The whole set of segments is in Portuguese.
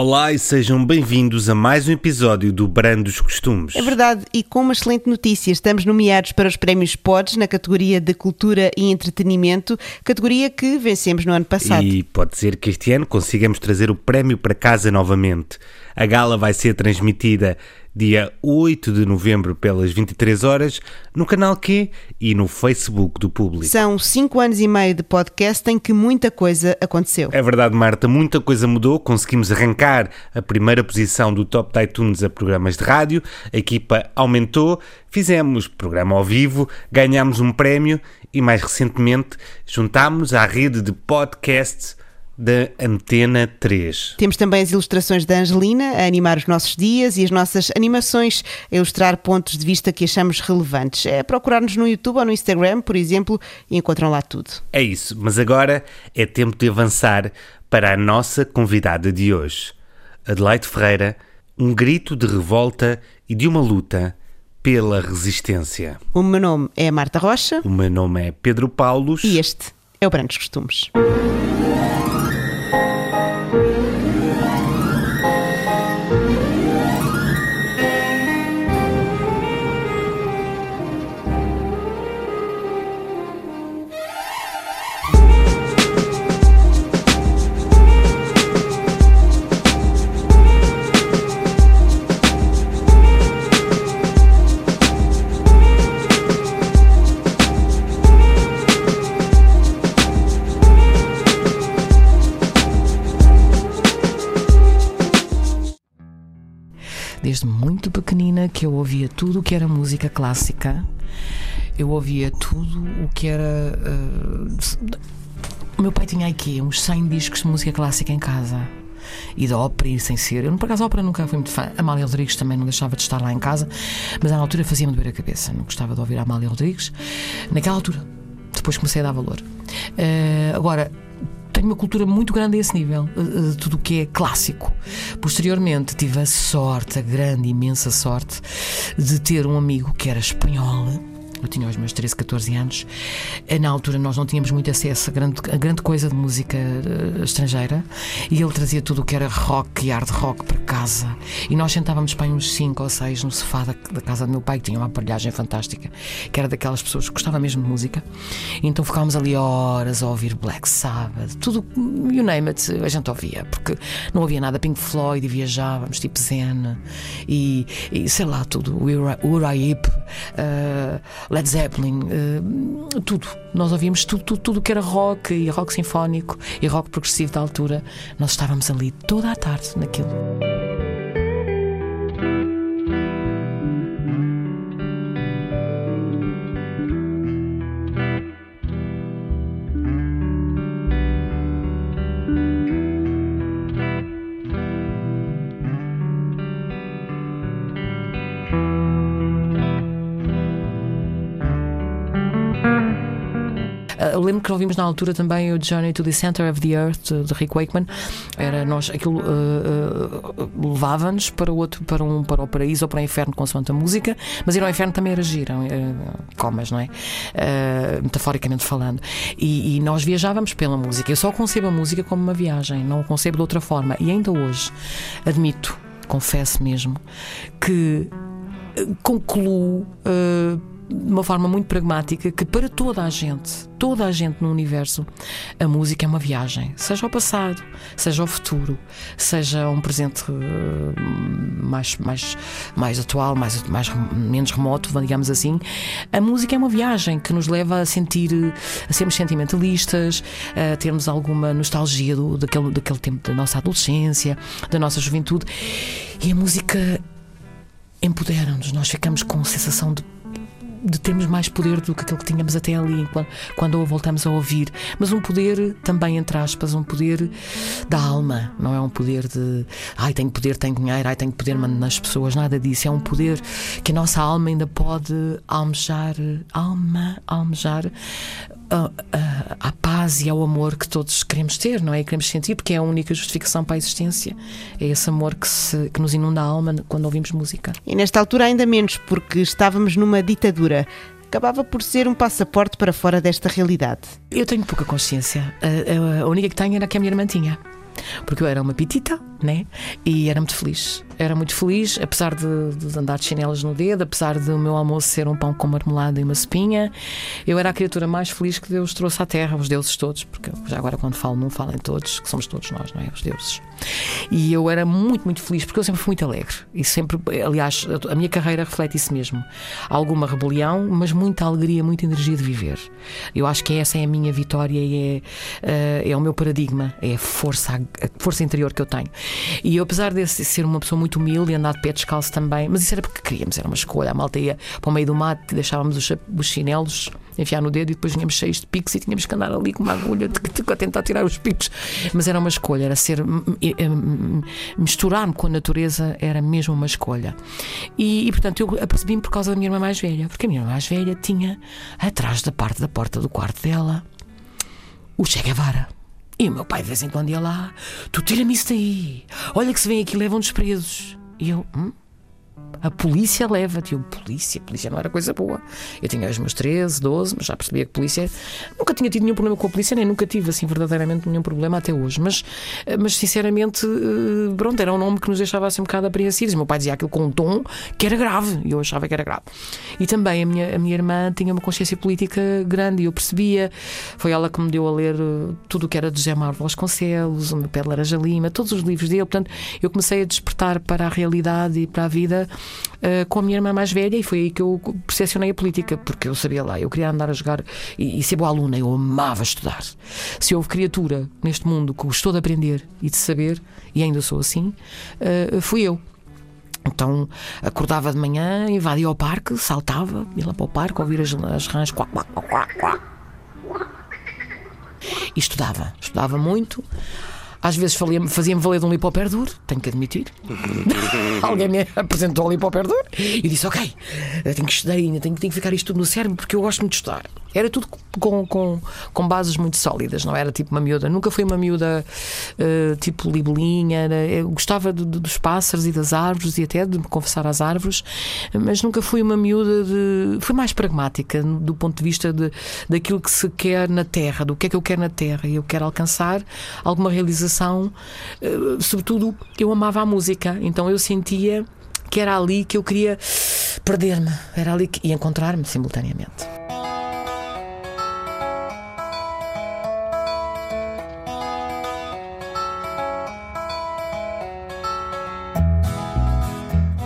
Olá e sejam bem-vindos a mais um episódio do Brando dos Costumes. É verdade, e com uma excelente notícia, estamos nomeados para os prémios Pods na categoria de Cultura e Entretenimento, categoria que vencemos no ano passado. E pode ser que este ano consigamos trazer o prémio para casa novamente. A gala vai ser transmitida dia 8 de novembro pelas 23 horas no canal Q e no Facebook do público. São cinco anos e meio de podcast em que muita coisa aconteceu. É verdade, Marta, muita coisa mudou. Conseguimos arrancar a primeira posição do Top de iTunes a programas de rádio, a equipa aumentou, fizemos programa ao vivo, ganhámos um prémio e mais recentemente juntámos à rede de podcasts da Antena 3. Temos também as ilustrações da Angelina a animar os nossos dias e as nossas animações a ilustrar pontos de vista que achamos relevantes. É procurar-nos no YouTube ou no Instagram, por exemplo, e encontram lá tudo. É isso, mas agora é tempo de avançar para a nossa convidada de hoje. Adelaide Ferreira, um grito de revolta e de uma luta pela resistência. O meu nome é Marta Rocha. O meu nome é Pedro Paulos. E este é o Brandos Costumes. Desde muito pequenina que eu ouvia tudo o que era música clássica, eu ouvia tudo o que era. Uh, meu pai tinha aqui uns 100 discos de música clássica em casa. E da ópera, e sem ser. Eu, por acaso, a ópera nunca fui muito fã. Amália Rodrigues também não deixava de estar lá em casa, mas na altura fazia-me doer a cabeça. Não gostava de ouvir a Amália Rodrigues. Naquela altura. Depois comecei a dar valor. Uh, agora, tenho uma cultura muito grande a esse nível, de tudo o que é clássico. Posteriormente, tive a sorte, a grande, imensa sorte, de ter um amigo que era espanhol eu tinha os meus 13, 14 anos. Eh, na altura nós não tínhamos muito acesso a grande, a grande coisa de música uh, estrangeira e ele trazia tudo o que era rock e hard rock para casa. E nós sentávamos para uns 5 ou 6 no sofá da, da, casa do meu pai, que tinha uma aparelhagem fantástica, que era daquelas pessoas que gostavam mesmo de música. E então ficávamos ali horas a ouvir Black Sabbath, tudo, you name it, a gente ouvia, porque não havia nada Pink Floyd e viajávamos, tipo Zen e, e sei lá, tudo, Uriah Heep. Uh, Led Zeppelin, uh, tudo. Nós ouvíamos tudo, tudo, tudo que era rock e rock sinfónico e rock progressivo da altura. Nós estávamos ali toda a tarde naquilo. Lembro que ouvimos na altura também o Journey to the Center of the Earth de Rick Wakeman. Era nós, aquilo uh, uh, levava-nos para, outro, para, um, para o paraíso ou para o inferno, consoante a música, mas ir ao inferno também era giro, uh, comas, não é? Uh, metaforicamente falando. E, e, nós viajávamos pela música. Eu só concebo a música como uma viagem, não a concebo de outra forma. E ainda hoje, admito, confesso mesmo, que concluo de uma forma muito pragmática que para toda a gente, toda a gente no universo, a música é uma viagem, seja ao passado, seja ao futuro, seja um presente uh, mais, mais, mais atual, mais, mais menos remoto, digamos assim. A música é uma viagem que nos leva a sentir, a sermos sentimentalistas, a termos alguma nostalgia do, daquele, daquele tempo da nossa adolescência, da nossa juventude. E a música empodera-nos, nós ficamos com a sensação de de termos mais poder do que aquele que tínhamos até ali, quando, quando o voltamos a ouvir. Mas um poder também, entre aspas, um poder da alma, não é um poder de ai, tenho poder, tenho dinheiro, ai, tenho poder nas pessoas, nada disso. É um poder que a nossa alma ainda pode almejar, alma, almejar a, a, a, paz e ao amor que todos queremos ter, não é? E queremos sentir, porque é a única justificação para a existência. É esse amor que, se, que nos inunda a alma quando ouvimos música. E nesta altura, ainda menos, porque estávamos numa ditadura acabava por ser um passaporte para fora desta realidade. Eu tenho pouca consciência. A, a, a única que tenho era que a minha irmã tinha. porque eu era uma pitita, né? E era muito feliz. Era muito feliz, apesar de, de andar de chinelas no dedo, apesar de o meu almoço ser um pão com marmelada e uma espinha. Eu era a criatura mais feliz que Deus trouxe à Terra, os deuses todos, porque já agora quando falo, não falo em todos, que somos todos nós, não é? Os deuses. E eu era muito, muito feliz, porque eu sempre fui muito alegre. E sempre, aliás, a minha carreira reflete isso mesmo. Alguma rebelião, mas muita alegria, muita energia de viver. Eu acho que essa é a minha vitória e é, uh, é o meu paradigma, é a força, a força interior que eu tenho. E eu, apesar de ser uma pessoa muito humilde e andar de pé descalço também, mas isso era porque queríamos, era uma escolha. A malta ia para o meio do mato, deixávamos os, os chinelos enfiar no dedo e depois vinhamos cheios de picos e tínhamos que andar ali com uma agulha a tentar tirar os picos. Mas era uma escolha, era ser misturar-me com a natureza era mesmo uma escolha. E, e portanto eu apercebi-me por causa da minha irmã mais velha, porque a minha irmã mais velha tinha atrás da parte da porta do quarto dela o Che Guevara. E o meu pai de vez em quando ia lá, tu tira-me isso daí, olha que se vem aqui levam-nos presos. E eu, hum? A polícia leva-te. Eu, polícia, polícia não era coisa boa. Eu tinha os meus 13, 12, mas já percebia que polícia. Nunca tinha tido nenhum problema com a polícia, nem nunca tive, assim, verdadeiramente nenhum problema até hoje. Mas, eh, mas sinceramente, eh, pronto, era um nome que nos deixava assim um bocado apreensivos. O meu pai dizia aquilo com um tom que era grave, e eu achava que era grave. E também a minha, a minha irmã tinha uma consciência política grande, e eu percebia. Foi ela que me deu a ler eh, tudo o que era de José Mário Vasconcelos, o meu pé de Laranja Lima, todos os livros dele. Portanto, eu comecei a despertar para a realidade e para a vida uh, com a minha irmã mais velha e foi aí que eu percepcionei a política, porque eu sabia lá, eu queria andar a jogar e, e ser boa aluna, eu amava estudar. Se houve criatura neste mundo que gostou de aprender e de saber, e ainda sou assim, uh, fui eu. Então acordava de manhã, invadia o parque, saltava, ia lá para o parque, ouvir as, as rãs, quá, quá, quá, quá, e estudava. Estudava muito. Às vezes fazia-me valer de um lipoperdur, tenho que admitir. Alguém me apresentou o lipoperdur e disse: Ok, tenho que estudar ainda, tenho, tenho que ficar isto tudo no cérebro porque eu gosto muito de estudar. Era tudo com, com, com bases muito sólidas, não era tipo uma miúda. Nunca fui uma miúda uh, tipo libelinha. Era, eu gostava de, de, dos pássaros e das árvores e até de me confessar às árvores, mas nunca fui uma miúda de. Fui mais pragmática do ponto de vista de, daquilo que se quer na Terra, do que é que eu quero na Terra. Eu quero alcançar alguma realização. Uh, sobretudo, eu amava a música, então eu sentia que era ali que eu queria perder-me, era ali que, e encontrar-me simultaneamente.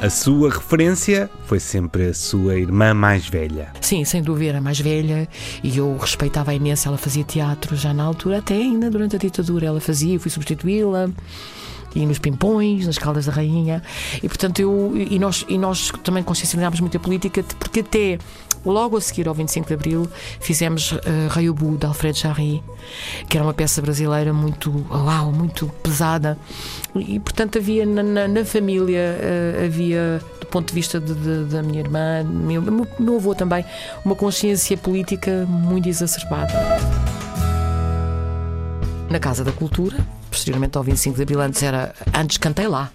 A sua referência foi sempre a sua irmã mais velha. Sim, sem dúvida, a mais velha. E eu respeitava imenso. Ela fazia teatro já na altura, até ainda durante a ditadura. Ela fazia, fui substituí-la e nos pimpões, nas caldas da rainha. E portanto eu e nós e nós também consciencializámos muito a política, porque até logo a seguir ao 25 de Abril fizemos uh, Raiubu de Alfredo Jarry, que era uma peça brasileira muito uau, muito pesada e portanto havia na, na, na família uh, havia do ponto de vista de, de, da minha irmã meu, meu, meu avô também uma consciência política muito exacerbada na Casa da Cultura posteriormente ao 25 de Abril antes era antes cantei lá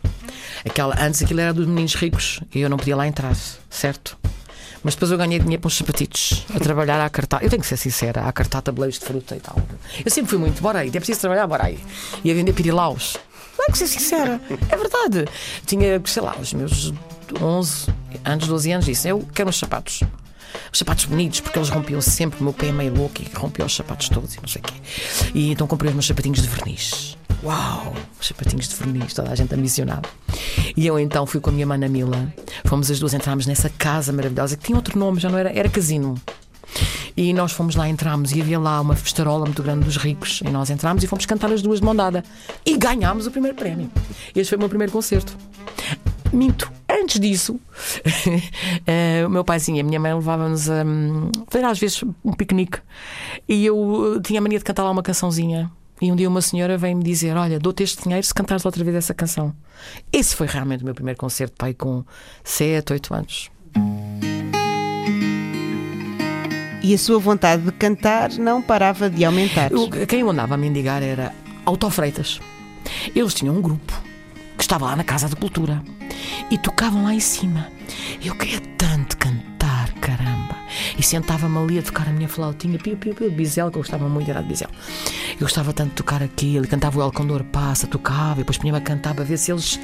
Aquela, antes aquilo era dos meninos ricos e eu não podia lá entrar, certo? Mas depois eu ganhei dinheiro para uns sapatitos a trabalhar à cartar. Eu tenho que ser sincera, a cartar tabuleiros de fruta e tal. Eu sempre fui muito, bora aí, é preciso trabalhar, bora aí. E a vender pirilaus. Tenho que ser sincera, é verdade. Tinha, sei lá, os meus 11 anos, 12 anos, disse: Eu quero uns sapatos. Os sapatos bonitos, porque eles rompiam sempre. O meu pé é meio louco e rompia os sapatos todos e não sei o quê. E então comprei os meus sapatinhos de verniz. Uau! Os sapatinhos de verniz, toda a gente ambicionava. E eu então fui com a minha mana Mila. Fomos as duas, entramos nessa casa maravilhosa que tinha outro nome, já não era, era casino. E nós fomos lá, entramos e havia lá uma festarola muito grande dos ricos. E nós entramos e fomos cantar as duas de mão dada. E ganhámos o primeiro prémio. Este foi o meu primeiro concerto. Minto. Antes disso, uh, o meu paizinho e a minha mãe levavam-nos a um, fazer às vezes um piquenique. E eu tinha a mania de cantar lá uma cançãozinha. E um dia uma senhora veio-me dizer: Olha, dou-te este dinheiro se cantares outra vez essa canção. Esse foi realmente o meu primeiro concerto, pai, com 7, 8 anos. E a sua vontade de cantar não parava de aumentar. Eu, quem eu andava a mendigar era Autofreitas. Eles tinham um grupo que estava lá na Casa de Cultura e tocavam lá em cima. Eu queria tanto cantar caramba. E sentava-me ali a tocar a minha flautinha, piu, piu, piu, bisel, que eu gostava muito, era de bisel. Eu gostava tanto de tocar aquilo, cantava o El Condor Passa, tocava, e depois punha-me a cantar para ver se eles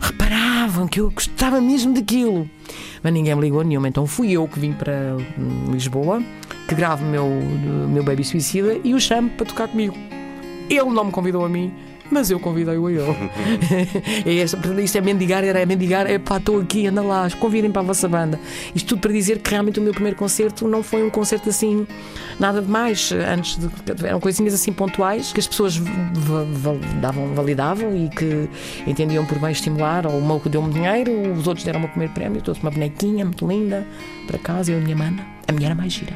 reparavam que eu gostava mesmo daquilo. Mas ninguém me ligou nenhuma, então fui eu que vim para Lisboa, que gravo meu, meu Baby Suicida e o chamo para tocar comigo. Ele não me convidou a mim, mas eu convidei-o a ele. é isto é mendigar, era mendigar, é pá, estou aqui, anda lá, convidem para a vossa banda. Isto tudo para dizer que realmente o meu primeiro concerto não foi um concerto assim, nada demais. Antes de, eram coisinhas assim pontuais que as pessoas davam, validavam e que entendiam por bem estimular. Ou meu deu-me dinheiro, os outros deram-me o primeiro prémio, trouxe uma bonequinha muito linda para casa, eu e a minha mana. A minha era mais gira.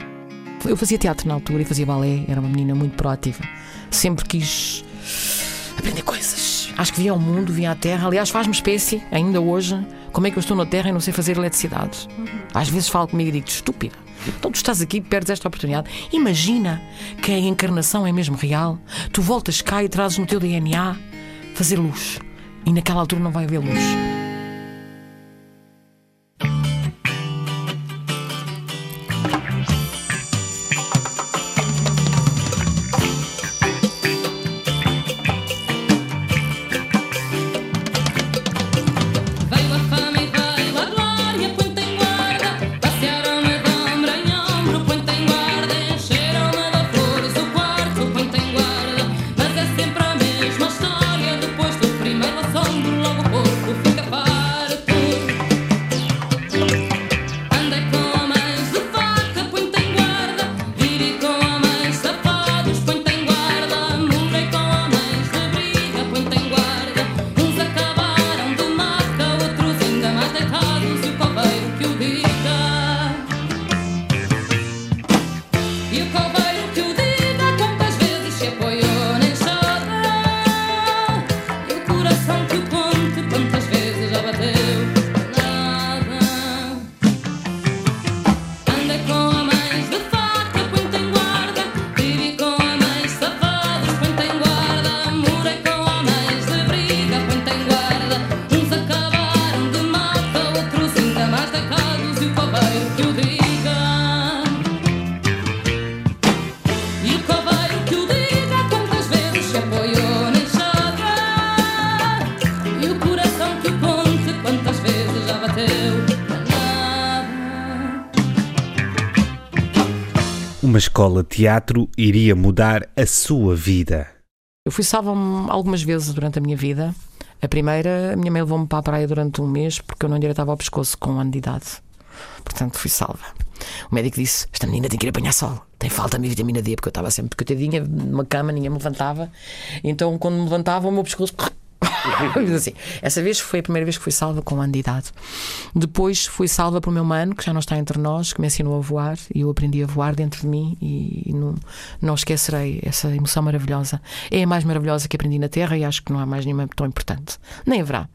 Eu fazia teatro na altura e fazia balé, era uma menina muito proativa. Sempre quis aprender coisas. Acho que vim ao mundo, vim à Terra. Aliás, faz-me espécie, ainda hoje, como é que eu estou na Terra e não sei fazer eletricidade. Às vezes falo comigo e digo estúpida. Então tu estás aqui perdes esta oportunidade. Imagina que a encarnação é mesmo real. Tu voltas cá e trazes no teu DNA fazer luz. E naquela altura não vai haver luz. Uma escola de teatro iria mudar a sua vida. Eu fui salva algumas vezes durante a minha vida. A primeira, a minha mãe levou-me para a praia durante um mês porque eu não endireitava ao pescoço com um ano de idade. Portanto, fui salva. O médico disse: Esta menina tem que ir apanhar sol. Tem falta de vitamina D, porque eu estava sempre coitadinha numa cama, ninguém me levantava. Então, quando me levantava, o meu pescoço assim, essa vez foi a primeira vez que fui salva com um ano de idade. Depois fui salva por meu mano, que já não está entre nós, que me ensinou a voar e eu aprendi a voar dentro de mim e não, não esquecerei essa emoção maravilhosa. É a mais maravilhosa que aprendi na Terra e acho que não há mais nenhuma tão importante. Nem haverá.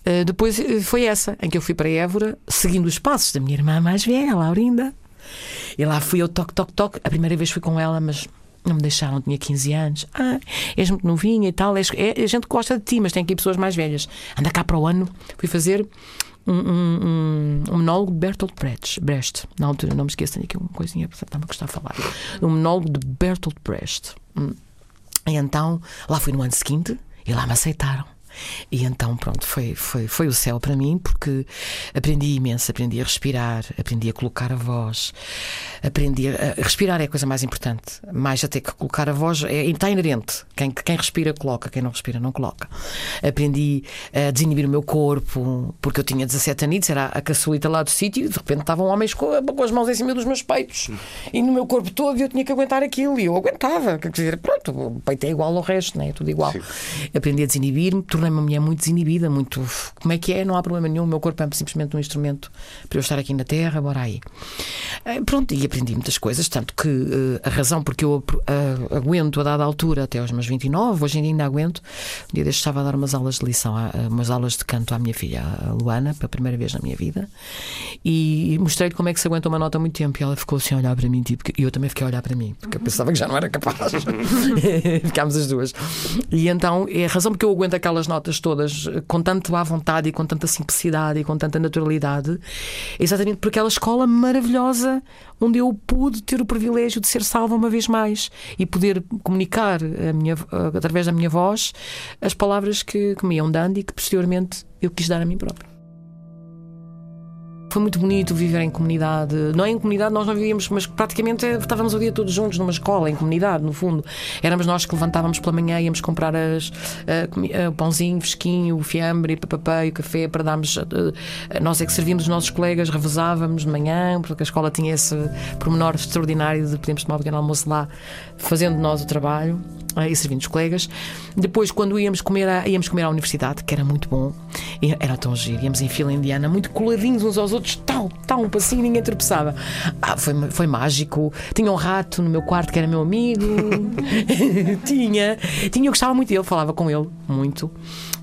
Uh, depois eh, foi essa, em que eu fui para Évora, seguindo os passos da minha irmã mais velha, Laurinda. E lá fui eu, toque, toque, toque. A primeira vez fui com ela, mas não me deixaram, tinha 15 anos. Ah, és muito novinha e tal. És, é, a gente gosta de ti, mas tem aqui pessoas mais velhas. Anda cá para o ano. Fui fazer um, um, um, um monólogo de Bertolt Brecht. Brecht. Na altura, não me esqueço, tenho aqui uma coisinha, estava a gostar de falar. Um monólogo de Bertolt Brecht. Hum. E então, lá fui no ano seguinte e lá me aceitaram. E então, pronto, foi, foi, foi o céu para mim, porque aprendi imenso, aprendi a respirar, aprendi a colocar a voz, aprendi a, a respirar é a coisa mais importante, mais até que colocar a voz é, está inerente. Quem, quem respira, coloca, quem não respira, não coloca. Aprendi a desinibir o meu corpo, porque eu tinha 17 anos, era a caçulita lá do sítio, de repente estavam homens com, com, as mãos em cima dos meus peitos e no meu corpo todo, e eu tinha que aguentar aquilo, e eu aguentava. Quer dizer, pronto, o peito é igual ao resto, né? é tudo igual. Sim. Aprendi a desinibir-me, tornei-me uma mulher muito desinibida, muito. Como é que é? Não há problema nenhum, o meu corpo é simplesmente um instrumento para eu estar aqui na Terra, bora aí. Eh, pronto, e aprendi muitas coisas, tanto que uh, a razão porque eu uh, aguento a dada altura, até aos meus 29, hoje ainda aguento. Um dia deste estava a dar umas aulas de lição, umas aulas de canto à minha filha, a Luana, pela primeira vez na minha vida, e mostrei-lhe como é que se aguenta uma nota muito tempo. E ela ficou assim a olhar para mim, tipo, e eu também fiquei a olhar para mim, porque eu pensava que já não era capaz. Ficámos as duas. E então, é a razão porque eu aguento aquelas notas todas com tanto à vontade e com tanta simplicidade e com tanta naturalidade, exatamente por aquela escola maravilhosa onde eu pude ter o privilégio de ser salva uma vez mais e poder comunicar minha, através da minha voz as palavras que, que me iam dando e que posteriormente eu quis dar a mim próprio. Foi muito bonito viver em comunidade. Não é em comunidade, nós não vivíamos, mas praticamente estávamos o dia todos juntos numa escola, em comunidade, no fundo. Éramos nós que levantávamos pela manhã, íamos comprar as, o pãozinho fresquinho, o fiambre, papapá o café para darmos. nós é que servíamos os nossos colegas, revezávamos de manhã, porque a escola tinha esse pormenor extraordinário de podermos tomar um pequeno almoço lá, fazendo nós o trabalho e servindo os colegas. Depois, quando íamos comer, à, íamos comer à universidade, que era muito bom, era tão giro, íamos em fila indiana, muito coladinhos uns aos outros, tal, tal, um passinho, ninguém tropeçava. Ah, foi, foi mágico. Tinha um rato no meu quarto que era meu amigo. tinha, tinha, eu gostava muito dele, falava com ele muito.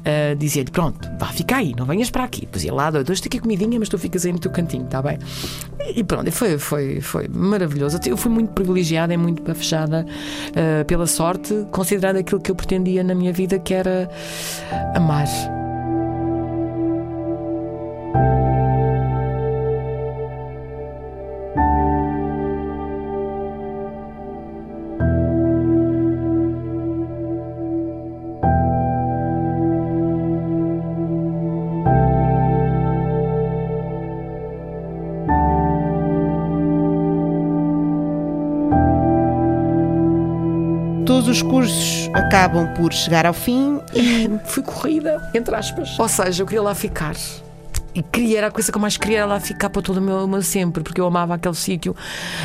Uh, Dizia-lhe: Pronto, vá, fica aí, não venhas para aqui. Depois ia lá, dois, dois, aqui comidinha, mas tu ficas aí no teu cantinho, está bem? E pronto, foi, foi, foi maravilhoso. Eu fui muito privilegiada e muito bafejada uh, pela sorte, considerando aquilo que eu pretendia na minha vida, que era amar. Cursos acabam por chegar ao fim e. Fui corrida, entre aspas. Ou seja, eu queria lá ficar. E queria, era a coisa que eu mais queria era lá ficar para todo o meu, meu sempre, porque eu amava aquele sítio,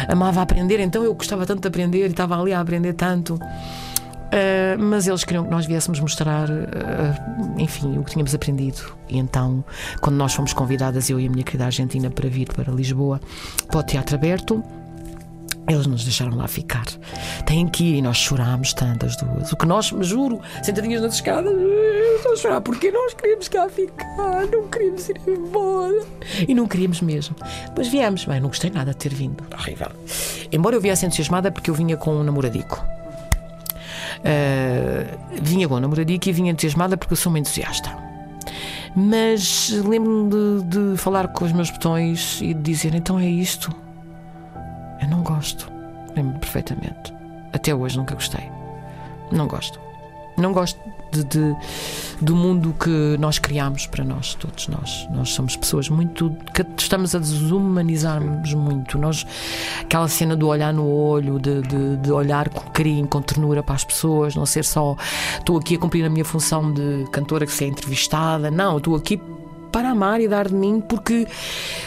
amava aprender, então eu gostava tanto de aprender e estava ali a aprender tanto. Uh, mas eles queriam que nós viéssemos mostrar, uh, enfim, o que tínhamos aprendido. E então, quando nós fomos convidadas, eu e a minha querida Argentina, para vir para Lisboa, para o Teatro Aberto, eles nos deixaram lá ficar. Têm que ir e nós chorámos tantas duas. O que nós, me juro, sentadinhas nas escadas, estou a chorar porque nós queríamos cá ficar, não queríamos ir embora. E não queríamos mesmo. Depois viemos. Bem, não gostei nada de ter vindo. Horrível. Embora eu viesse entusiasmada porque eu vinha com um namoradico. Uh, vinha com um namoradico e vinha entusiasmada porque eu sou uma entusiasta. Mas lembro-me de, de falar com os meus botões e de dizer: então é isto eu não gosto. Lembro perfeitamente. Até hoje nunca gostei. Não gosto. Não gosto de, de, do mundo que nós criamos para nós, todos nós. Nós somos pessoas muito. que estamos a desumanizar-nos muito. Nós, aquela cena do olhar no olho, de, de, de, olhar com carinho, com ternura para as pessoas, não ser só estou aqui a cumprir a minha função de cantora que se é entrevistada. Não, estou aqui para amar e dar de mim, porque,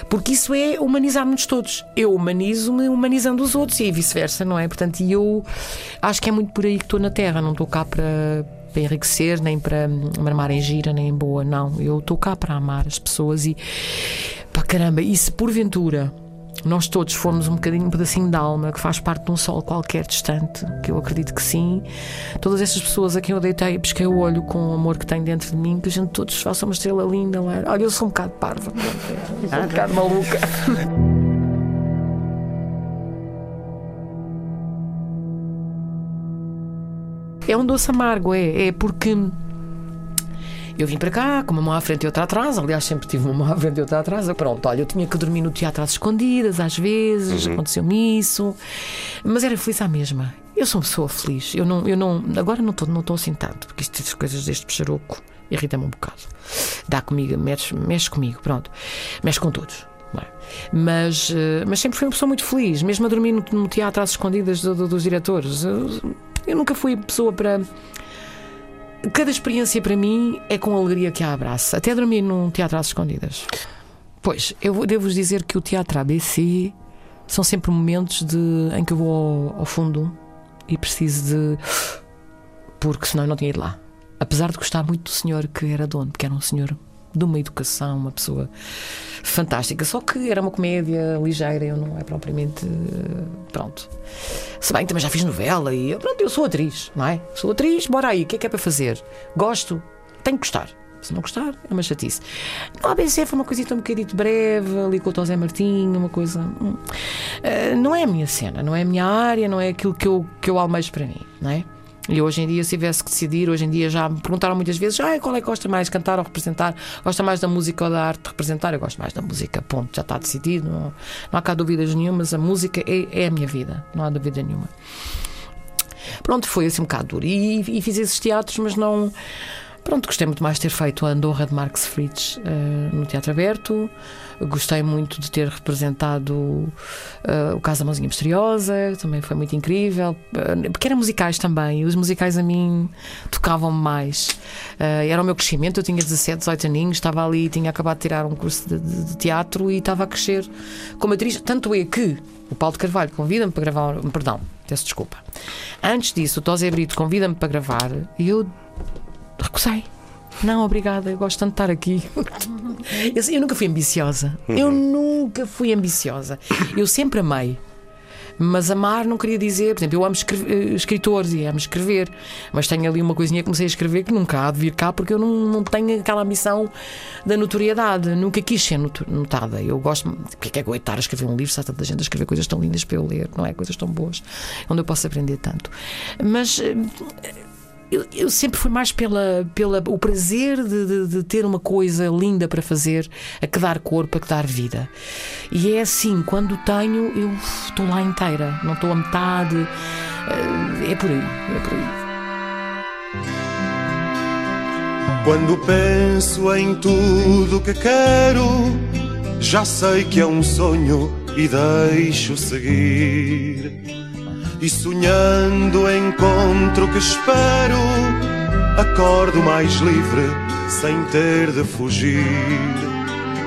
porque isso é humanizar-nos todos. Eu humanizo-me humanizando os outros e vice-versa, não é? Portanto, eu acho que é muito por aí que estou na Terra, não estou cá para, para enriquecer, nem para marmar em gira, nem em boa, não. Eu estou cá para amar as pessoas e pá, caramba, e se porventura nós todos formos um bocadinho, um pedacinho de alma que faz parte de um sol qualquer distante, que eu acredito que sim. Todas essas pessoas a quem eu deitei e pesquei o olho com o amor que tenho dentro de mim, que a gente todos faça uma estrela linda lá. Olha, eu sou um bocado parva, sou um bocado maluca. É um doce amargo, é, é porque eu vim para cá com uma mão à frente e outra atrás. Aliás, sempre tive uma mão à frente e outra atrás. Pronto, olha, eu tinha que dormir no teatro às escondidas, às vezes, uhum. aconteceu-me isso. Mas era feliz à mesma. Eu sou uma pessoa feliz. Eu não, eu não, agora não estou não estou assim tanto, porque estas coisas deste peixaroco irrita-me um bocado. Dá comigo, mexe, mexe comigo, pronto. Mexe com todos. É? Mas, eh, mas sempre fui uma pessoa muito feliz, mesmo a dormir no, no teatro às escondidas do, do, dos diretores. Eu, eu nunca fui pessoa para Cada experiência para mim é com alegria que a abraça. Até dormir num teatro às escondidas. Pois, eu devo-vos dizer que o teatro ABC são sempre momentos de, em que eu vou ao, ao fundo e preciso de. Porque senão eu não tinha ido lá. Apesar de gostar muito do senhor que era dono, porque era um senhor de uma educação, uma pessoa fantástica. Só que era uma comédia ligeira, eu não é propriamente. Pronto. Se bem que também já fiz novela e. Pronto, eu sou atriz, não é? Sou atriz, bora aí, o que é que é para fazer? Gosto, tenho que gostar. Se não gostar, é uma chatice. No ABC foi uma coisita um bocadinho breve, ali com o José Martinho, uma coisa. Uh, não é a minha cena, não é a minha área, não é aquilo que eu, que eu almejo para mim, não é? E hoje em dia, se tivesse que decidir, hoje em dia já me perguntaram muitas vezes: ah, qual é que gosta mais, cantar ou representar? Gosta mais da música ou da arte de representar? Eu gosto mais da música, ponto, já está decidido, não, não há cá dúvidas nenhumas. A música é, é a minha vida, não há dúvida nenhuma. Pronto, foi assim um bocado duro. E, e fiz esses teatros, mas não. Pronto, gostei muito mais de ter feito a Andorra de Marx Fritz uh, no Teatro Aberto. Gostei muito de ter representado uh, o Caso da Mãozinha Misteriosa, também foi muito incrível. Uh, porque eram musicais também, e os musicais a mim tocavam-me mais. Uh, era o meu crescimento, eu tinha 17, 18 aninhos, estava ali, tinha acabado de tirar um curso de, de, de teatro e estava a crescer como atriz. Tanto é que o Paulo de Carvalho convida-me para gravar. Perdão, peço desculpa. Antes disso, o Tosé Brito convida-me para gravar e eu recusei. Não, obrigada, eu gosto tanto de estar aqui. Eu, eu nunca fui ambiciosa. Eu nunca fui ambiciosa. Eu sempre amei. Mas amar não queria dizer, por exemplo, eu amo escrever, escritores e amo escrever, mas tenho ali uma coisinha que comecei a escrever que nunca há de vir cá porque eu não, não tenho aquela ambição da notoriedade, nunca quis ser notada. Eu gosto, porque é que é que estar a escrever um livro se há tanta gente a escrever coisas tão lindas para eu ler, não é? Coisas tão boas, onde eu posso aprender tanto. Mas eu, eu, sempre fui mais pela, pela o prazer de, de, de, ter uma coisa linda para fazer, a que dar corpo, a que dar vida. E é assim, quando tenho, eu estou lá inteira, não estou a metade. Eh, é por aí, é por aí. Quando penso em tudo que quero, já sei que é um sonho e deixo seguir e sonhando encontro que espero, acordo mais livre sem ter de fugir.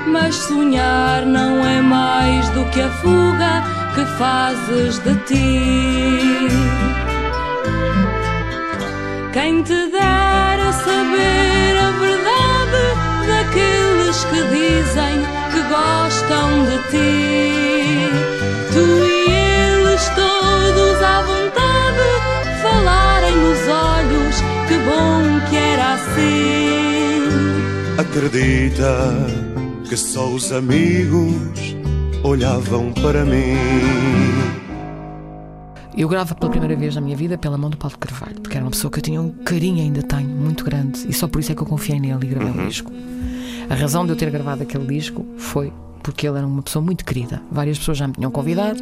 Mas sonhar não é mais do que a fuga que fazes de ti. Quem te dera saber a verdade daqueles que dizem que gostam de ti. Que bom que era assim. Acredita que só os amigos olhavam para mim. Eu gravo pela primeira vez na minha vida pela mão do Paulo Carvalho, porque era uma pessoa que eu tinha um carinho, ainda tenho, muito grande, e só por isso é que eu confiei nele e gravei o um disco. A razão de eu ter gravado aquele disco foi porque ele era uma pessoa muito querida. Várias pessoas já me tinham convidado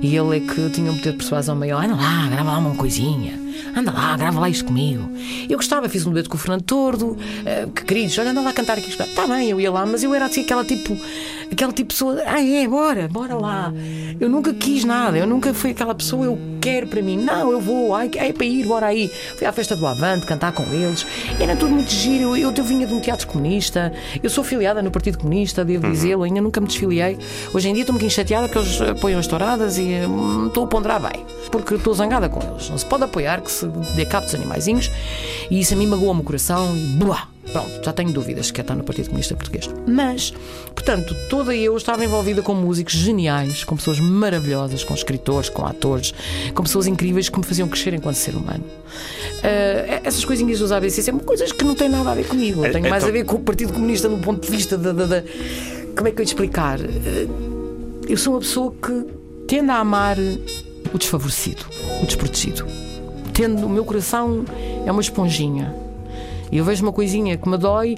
e ele é que tinha um poder de persuasão maior. Anda lá, grava lá uma coisinha. Anda lá, grava lá isto comigo. Eu gostava, fiz um dueto com o Fernando Tordo, uh, que queridos, olha, anda lá cantar aqui. Está bem, eu ia lá, mas eu era assim aquela tipo, aquela tipo pessoa, ah é, bora, bora lá. Eu nunca quis nada, eu nunca fui aquela pessoa, eu quero para mim, não, eu vou, ai, é para ir, bora aí. Fui à festa do Avante, cantar com eles, era tudo muito giro. Eu, eu vinha de um teatro comunista, eu sou filiada no Partido Comunista, devo uhum. dizê-lo, ainda nunca me desfiliei. Hoje em dia estou um bocadinho chateada que eles apoiam as touradas e hum, estou a ponderar bem, porque estou zangada com eles. Não se pode apoiar que se dê cabo dos animaizinhos e isso a mim magoa-me o coração e blá. Pronto, já tenho dúvidas que quer estar no Partido Comunista Português. Mas, portanto, toda eu estava envolvida com músicos geniais, com pessoas maravilhosas, com escritores, com atores, com pessoas incríveis que me faziam crescer enquanto ser humano. Uh, essas coisinhas dos ABC são coisas que não têm nada a ver comigo. Tenho mais a ver com o Partido Comunista no ponto de vista da. Como é que eu ia te explicar? Uh, eu sou uma pessoa que tende a amar o desfavorecido, o desprotegido. Tendo o meu coração é uma esponjinha e eu vejo uma coisinha que me dói,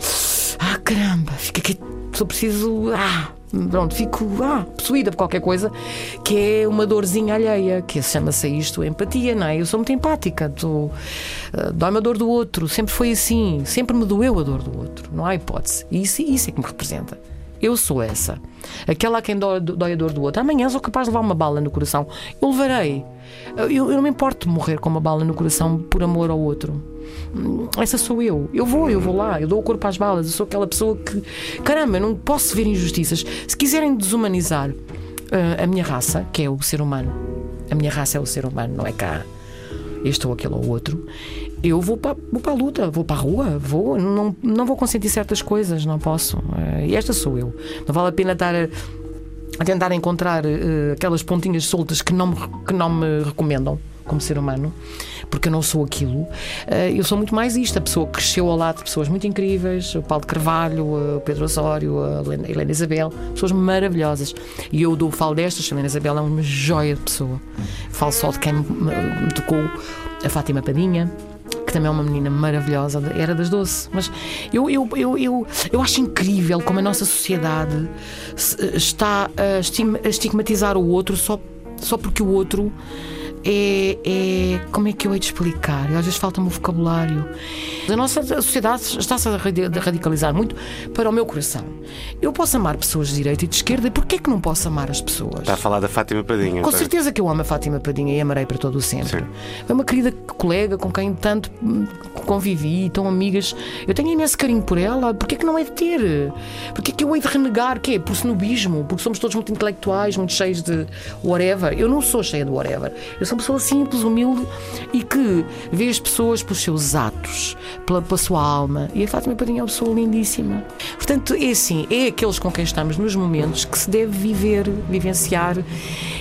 ah caramba, fica aqui, só preciso, ah, pronto, fico ah, possuída por qualquer coisa que é uma dorzinha alheia, que chama-se isto empatia, não é? Eu sou muito empática, uh, dói-me a dor do outro, sempre foi assim, sempre me doeu a dor do outro, não há hipótese. E isso, isso é que me representa. Eu sou essa. Aquela a quem dói, dói a dor do outro. Amanhã sou capaz de levar uma bala no coração. Eu levarei. Eu, eu não me importo de morrer com uma bala no coração por amor ao outro. Essa sou eu. Eu vou, eu vou lá, eu dou o corpo às balas. Eu sou aquela pessoa que, caramba, eu não posso ver injustiças. Se quiserem desumanizar uh, a minha raça, que é o ser humano, a minha raça é o ser humano, não é cá este ou aquele ou outro, eu vou para, a luta, vou para a rua, vou, não, não vou consentir certas coisas, não posso. Uh, e esta sou eu. Não vale a pena estar a, tentar encontrar uh, aquelas pontinhas soltas que não, me, que não me recomendam como ser humano, porque eu não sou aquilo. Eh, eu sou muito mais isto, a pessoa que cresceu ao lado de pessoas muito incríveis, o Paulo de Carvalho, o Pedro Osório, a Helena Isabel, pessoas maravilhosas. E eu dou, falo destas, a Helena Isabel é uma joia de pessoa. Falo só de quem me tocou a Fátima Padinha que também é uma menina maravilhosa, era das doce. Mas eu, eu, eu, eu, eu acho incrível como a nossa sociedade está a estigmatizar o outro só, só porque o outro é, é, Como é que eu hei de explicar? Às vezes falta-me o vocabulário. A nossa sociedade está-se a radicalizar muito para o meu coração. Eu posso amar pessoas de direita e de esquerda, e porquê que não posso amar as pessoas? Está a falar da Fátima Padinha. Com certeza que eu amo a Fátima Padinha e amarei para todo o sempre. Sim. É uma querida colega com quem tanto convivi, tão amigas. Eu tenho imenso carinho por ela. Porquê que não é de ter? Porquê que eu hei de renegar? Quê? Por snobismo? Porque somos todos muito intelectuais, muito cheios de whatever. Eu não sou cheia de whatever. Eu sou uma pessoa simples, humilde e que vê as pessoas pelos seus atos, pela, pela sua alma. E a Fátima Padrinha é uma pessoa lindíssima. Portanto, é assim, é aqueles com quem estamos nos momentos que se deve viver, vivenciar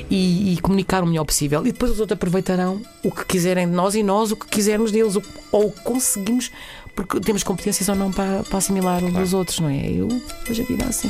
e, e comunicar o melhor possível. E depois os outros aproveitarão o que quiserem de nós e nós o que quisermos deles, ou conseguimos porque temos competências ou não para, para assimilar uns claro. dos outros, não é? Eu vejo a vida assim.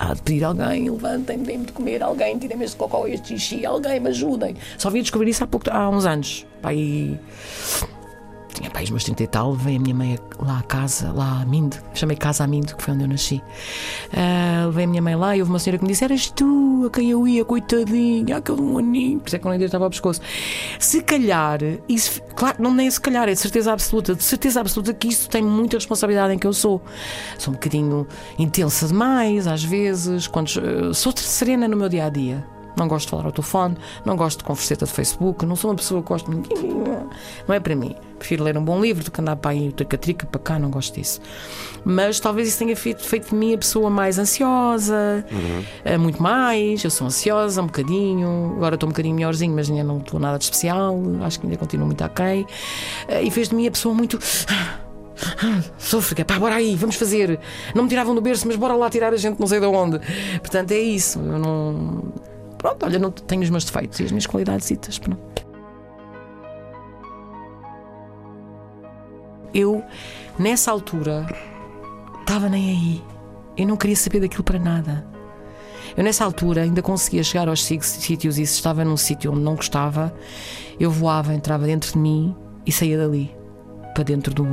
A pedir alguém, levantem-me, deem-me de comer, alguém, tirem-me este cocó este xixi, alguém me ajudem. Só vim descobrir isso há, pouco, há uns anos. Pai, tinha pais meus 30 e tal, veio a minha mãe lá à casa, lá a Mindo, chamei Casa Mindo, que foi onde eu nasci. Uh, a minha mãe lá e houve uma senhora que me disse: Eras tu a quem eu ia, coitadinha, aquele um aninho, por isso é que eu estava ao pescoço. Se calhar, isso, claro, não nem se calhar, é de certeza absoluta, de certeza absoluta que isso tem muita responsabilidade em que eu sou. Sou um bocadinho intensa demais, às vezes, quando, uh, sou serena no meu dia a dia não gosto de falar ao telefone, não gosto de converseta de Facebook, não sou uma pessoa que gosto de. Não é para mim. Prefiro ler um bom livro do que andar para aí trica para cá, não gosto disso. Mas talvez isso tenha feito, feito de mim a pessoa mais ansiosa, uhum. muito mais. Eu sou ansiosa um bocadinho, agora estou um bocadinho melhorzinho, mas ainda não estou nada de especial, acho que ainda continuo muito aquém. Eh, e fez de mim a pessoa muito. Sofre, pá, bora aí, vamos fazer. Não me tiravam do berço, mas bora lá tirar a gente não sei de onde. Portanto, é isso. Eu não pronto, olha, não tenho os meus defeitos e as minhas qualidades. Pronto. Eu, nessa altura, estava nem aí. Eu não queria saber daquilo para nada. Eu, nessa altura, ainda conseguia chegar aos sítios e se estava num sítio onde não gostava, eu voava, entrava dentro de mim e saía dali para dentro do,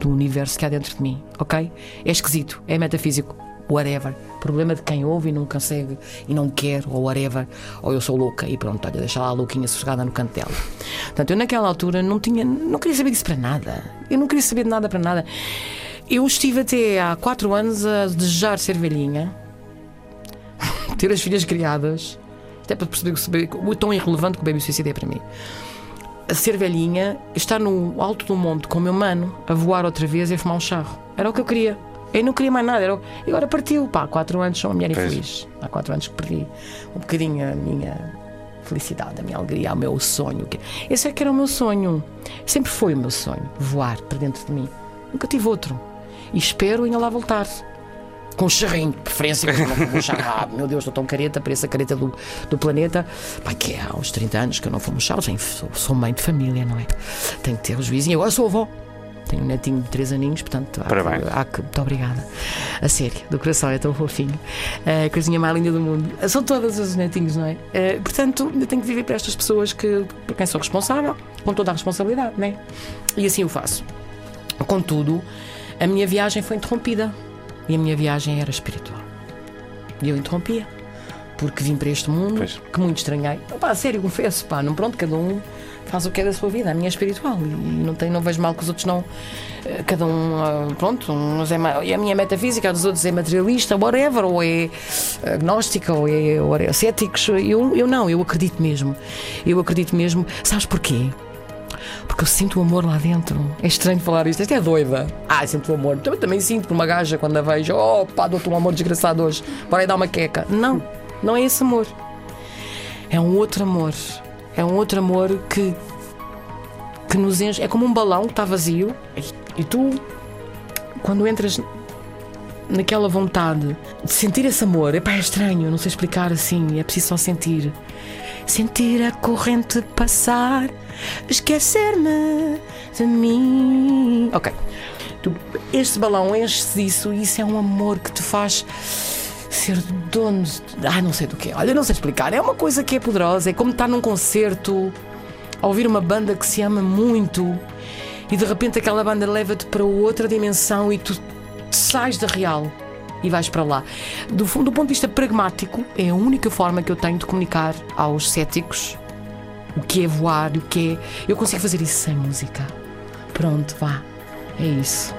do universo que há dentro de mim, ok? É esquisito, é metafísico whatever. Problema de quem ouve e não consegue e não quer, ou whatever, ou eu sou louca e pronto, olha, deixa lá a louquinha sossegada no canto dela. Portanto, eu naquela altura não tinha, não queria saber disso para nada. Eu não queria saber de nada para nada. Eu estive até há quatro anos a desejar ser velhinha, ter as filhas criadas, até para perceber o tão irrelevante que o baby suicídio é para mim. a ser velhinha, estar no alto do monte com o meu mano, a voar outra vez e a fumar um charro. Era o que eu queria. Eu não queria mais nada. E agora partiu. Pá, há quatro anos sou uma mulher Pois. infeliz. Há quatro anos que perdi um bocadinho a minha felicidade, a minha alegria, o meu sonho. Esse é que era o meu sonho. Sempre foi o meu sonho. Voar para dentro de mim. Nunca tive outro. E espero ainda lá voltar. Com um charrinho, de preferência, porque não charro. Ah, meu Deus, estou tão careta, pareço a careta do, do planeta. Pai, que é há uns 30 anos que eu não charro. Tenho- Sou, sou mãe de família, não é? Tenho que ter o juízo. E agora sou avó. Tenho um netinho de 3 aninhos, portanto, há Parabéns. que, há que. Muito obrigada. A sério, do coração, é tão fofinho. A coisinha mais linda do mundo. São todas os netinhos, não é? Eh, portanto, eu tenho que viver para estas pessoas que, por quem sou responsável, com toda a responsabilidade, não é? E assim o faço. Contudo, a minha viagem foi interrompida. E a minha viagem era espiritual. E eu interrompia. Porque vim para este mundo Pois. que muito estranhei. Pá, sério, confesso, pá, não pronto, cada um faz o que é da sua vida. A minha é espiritual. E não, tem, não vejo mal que os outros não. eh, Cada um, ah, pronto, uns é, e a minha é metafísica, a dos outros é materialista, whatever, ou é agnóstica, ou é, ou é céticos. Eu, eu não, eu acredito mesmo. Eu acredito mesmo. Sabes porquê? Porque eu sinto o amor lá dentro. É estranho falar isto. Isto é doida. Ah, sinto o amor. Também, também sinto por uma gaja quando a vejo. Oh, pá, dou-te um amor desgraçado hoje. Bora aí dar uma queca. Não, não é esse amor. É um outro amor. É um outro amor que. que nos enche. É como um balão que está vazio. E tu, quando entras naquela vontade de sentir esse amor, epá, é estranho, não sei explicar assim, é preciso só sentir. Sentir a corrente passar, esquecer-me de mim. Ok. Este balão enche-se disso e isso é um amor que te faz ser dono. De, ah, não sei do que. Olha, não sei explicar. É uma coisa que é poderosa. É como estar num concerto, a ouvir uma banda que se ama muito e de repente aquela banda leva-te para outra dimensão e tu sais da real e vais para lá. Do, do ponto de vista pragmático, é a única forma que eu tenho de comunicar aos céticos o que é voar, o que é. Eu consigo fazer isso sem música. Pronto, vá. É isso.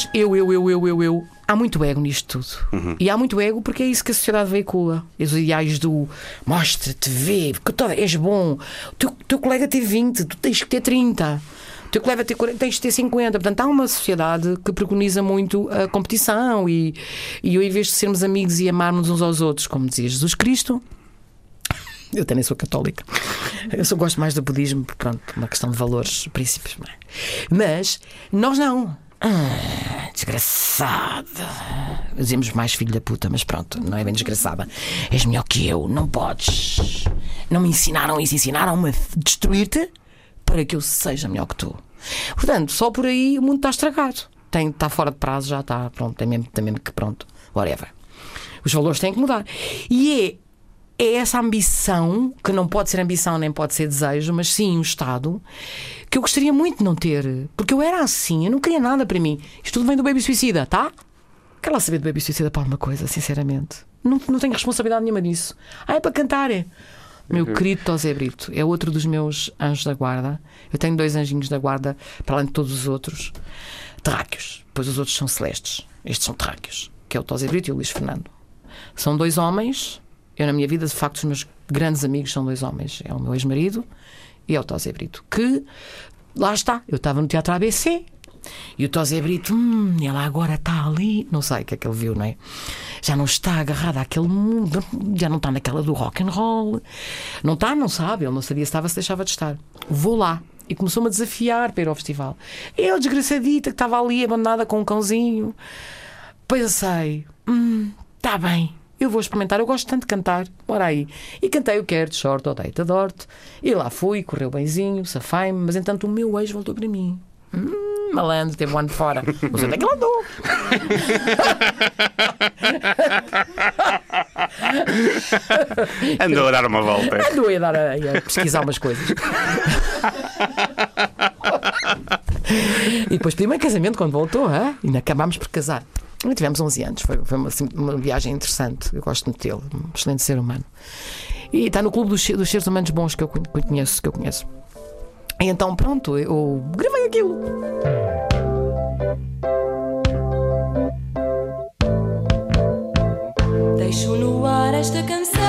Nós, eu, eu, eu, eu, eu, eu. Há muito ego nisto tudo. E há muito ego porque é isso que a sociedade veicula. Os ideais do mostra-te, vê, porque tu és bom. O teu, teu colega tem 20, tu tens que ter 30. O teu colega tem 40, tens que ter 50. Portanto, há uma sociedade que preconiza muito a competição e, e eu, em vez de sermos amigos e amarmos uns aos outros, como dizia Jesus Cristo, eu também sou católica. Eu só gosto mais do budismo, pronto, uma questão de valores, princípios. é? Mas nós não. Ah, desgraçada. Dizemos mais filho da puta, mas pronto, não é bem desgraçada. És melhor que eu, não podes. Não me ensinaram isso, ensinaram-me a destruir-te para que eu seja melhor que tu. Portanto, só por aí o mundo está estragado. Tem, está fora de prazo, já está, pronto, tem mesmo, tem mesmo que pronto, whatever. Os valores têm que mudar. E é essa ambição, que não pode ser ambição nem pode ser desejo, mas sim um estado, que eu gostaria muito de não ter. Porque eu era assim, eu não queria nada para mim. Isto tudo vem do Baby Suicida, tá? Quero lá saber do Baby Suicida para alguma coisa, sinceramente. Não, não tenho responsabilidade nenhuma nisso. Ah, é para cantar. é. Meu querido Tosé Brito é outro dos meus anjos da guarda. Eu tenho dois anjinhos da guarda, para além de todos os outros, terráqueos. Depois os outros são celestes. Estes são terráqueos, que é o Tosé Brito e o Luís Fernando. São dois homens. Eu, na minha vida, de facto, os meus grandes amigos são dois homens. É o meu ex-marido e é o Tosé Brito. Que, lá está, eu estava no Teatro ABC E o Tosé Brito, hum, ela agora está ali, não sei o que é que ele viu, não é? Já não está agarrada àquele mundo, já não está naquela do rock and roll. Não está, não sabe, ele não sabia se estava, se deixava de estar. Vou lá. E começou-me a desafiar para ir ao festival. Eu, desgraçadita, que estava ali abandonada com um cãozinho. Pensei, hum, está bem, eu vou experimentar, eu gosto tanto de cantar, bora aí. E cantei o Quero de Short, Odeio-te, Adoro-te. E lá fui, correu benzinho, safai-me, mas entanto o meu ex voltou para mim. Hum, malandro, teve um ano fora. Onde é que ele andou. Andou a dar uma volta. Andou a, dar a, a pesquisar umas coisas. e depois pedi-me em casamento quando voltou, hein? ainda acabámos por casar. E tivemos 11 anos, foi, foi uma, assim, uma viagem interessante. Eu gosto muito dele, um excelente ser humano. E está no clube dos, dos seres humanos bons que eu conheço, que eu conheço. E então pronto, eu gravei aquilo. Deixo no ar esta canção,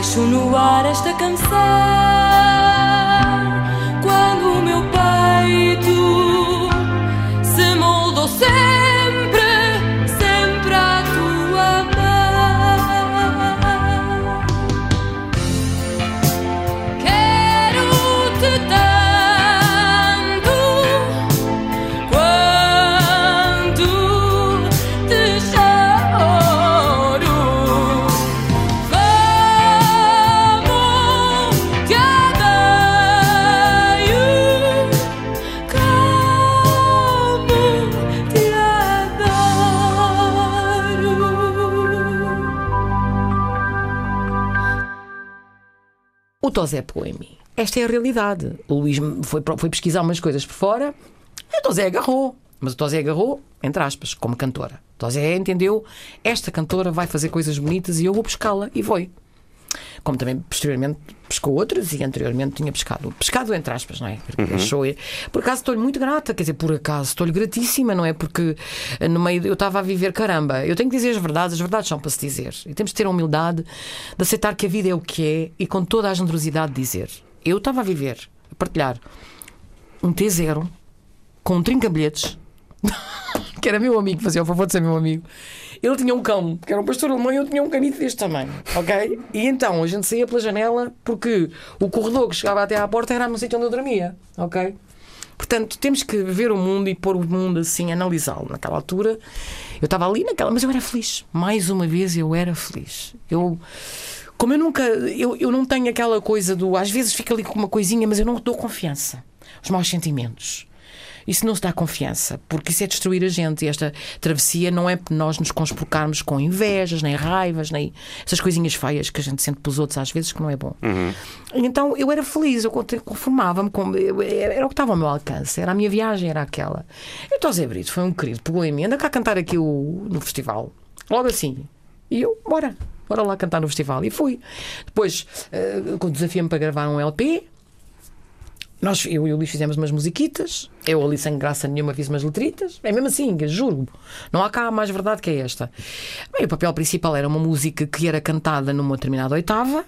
Deixo no ar esta canção O Tosé pegou em mim. Esta é a realidade. O Luís foi, foi pesquisar umas coisas por fora e o Tosé agarrou. Mas o Tosé agarrou, entre aspas, como cantora. O Tosé entendeu, esta cantora vai fazer coisas bonitas e eu vou pescá-la. E foi. Como também posteriormente pescou outras e anteriormente tinha pescado. Pescado entre aspas, não é? Achou, por acaso estou-lhe muito grata, quer dizer, por acaso estou-lhe gratíssima, não é? Porque eh, no meio eu estava a viver, caramba, eu tenho que dizer as verdades, as verdades são para se dizer. E temos de ter a humildade de aceitar que a vida é o que é e com toda a generosidade de dizer. Eu estava a viver, a partilhar um T0 com um trinca-bilhetes que era meu amigo, fazia o favor de ser meu amigo. Ele tinha um cão, que era um pastor alemão, e eu tinha um canito deste tamanho, ok? E então a gente saía pela janela porque o corredor que chegava até à porta era no sítio onde eu dormia, ok? Portanto, temos que ver o mundo e pôr o mundo assim, analisá-lo. Naquela altura, eu estava ali naquela, mas eu era feliz. Mais uma vez, eu era feliz. Eu, como eu nunca, eu, eu não tenho aquela coisa do, às vezes fica ali com uma coisinha, mas eu não dou confiança. Os maus sentimentos. Isso não se dá confiança, porque isso é destruir a gente. E esta travessia não é para nós nos conspurcarmos com invejas, nem raivas, nem essas coisinhas feias que a gente sente pelos outros às vezes que não é bom. Então eu era feliz, eu conformava-me com. Era, o que estava ao meu alcance, era a minha viagem, era aquela. Então, Zé Brito foi um querido, pegou em mim, anda cá a cantar aqui o, no festival. Logo assim. E eu, bora, bora lá cantar no festival. E fui. Depois, eh, quando desafia-me para gravar um LP, nós, eu e o Luís fizemos umas musiquitas. Eu ali sem graça nenhuma fiz umas letritas. É mesmo assim, juro. Não há cá mais verdade que é esta. Bem, o papel principal era uma música que era cantada numa determinada oitava,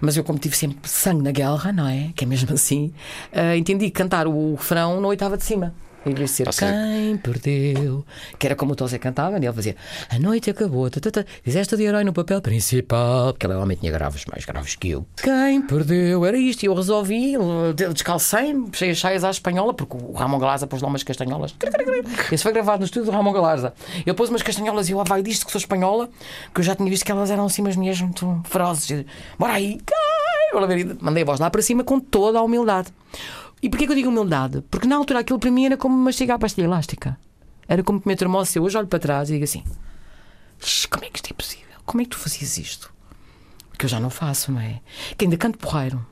mas eu, como tive sempre sangue na guerra, não é? Que é mesmo assim, ah, entendi cantar o refrão na oitava de cima. Vez de ser seja- quem perdeu, que era como o Tosé cantava, e ele fazia A noite acabou, tatata, fizeste de herói no papel principal, porque ele realmente tinha graves mais graves que eu. Quem perdeu, era isto, e eu resolvi, descalcei-me, puxei as saias à espanhola, porque o Ramon Galaza pôs lá umas castanholas. Esse foi gravado no estúdio do Ramon Galaza. Ele pôs umas castanholas e eu, ah, vai disto que sou espanhola, que eu já tinha visto que elas eram assim umas mulheres muito ferozes. E, Bora aí, Mandei a voz lá para cima com toda a humildade. E porquê que eu digo humildade? Porque na altura aquilo para mim era como mastigar a pastilha elástica. Era como comer termoço. Eu hoje olho para trás e digo assim: "Ixi, como é que isto é possível? Como é que tu fazias isto? Que eu já não faço, não é? Que ainda canto porreiro.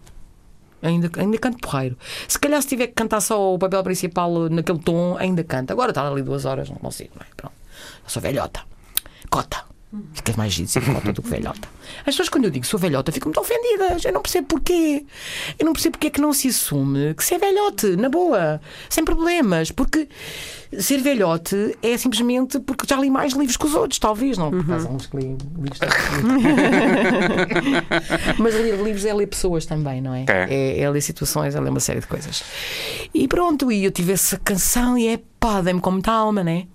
Ainda, ainda canto porreiro. Se calhar se tiver que cantar só o papel principal naquele tom, ainda canto. Agora está ali duas horas, não consigo, não é? Pronto. Eu sou velhota. Cota. Ficas mais giro de ser velhota do que velhota. As pessoas, quando eu digo sou velhota, ficam muito ofendidas. Eu não percebo porquê. Eu não percebo porque é que não se assume que se é velhote, na boa, sem problemas. Porque ser velhote é simplesmente porque já li mais livros que os outros, talvez. Não, por acaso, há uns que li livros. Mas ler livros é ler pessoas também, não é? É. É, é ler situações, é ler uma série de coisas. E pronto, e eu tive essa canção e é pá, dei-me com muita alma, né?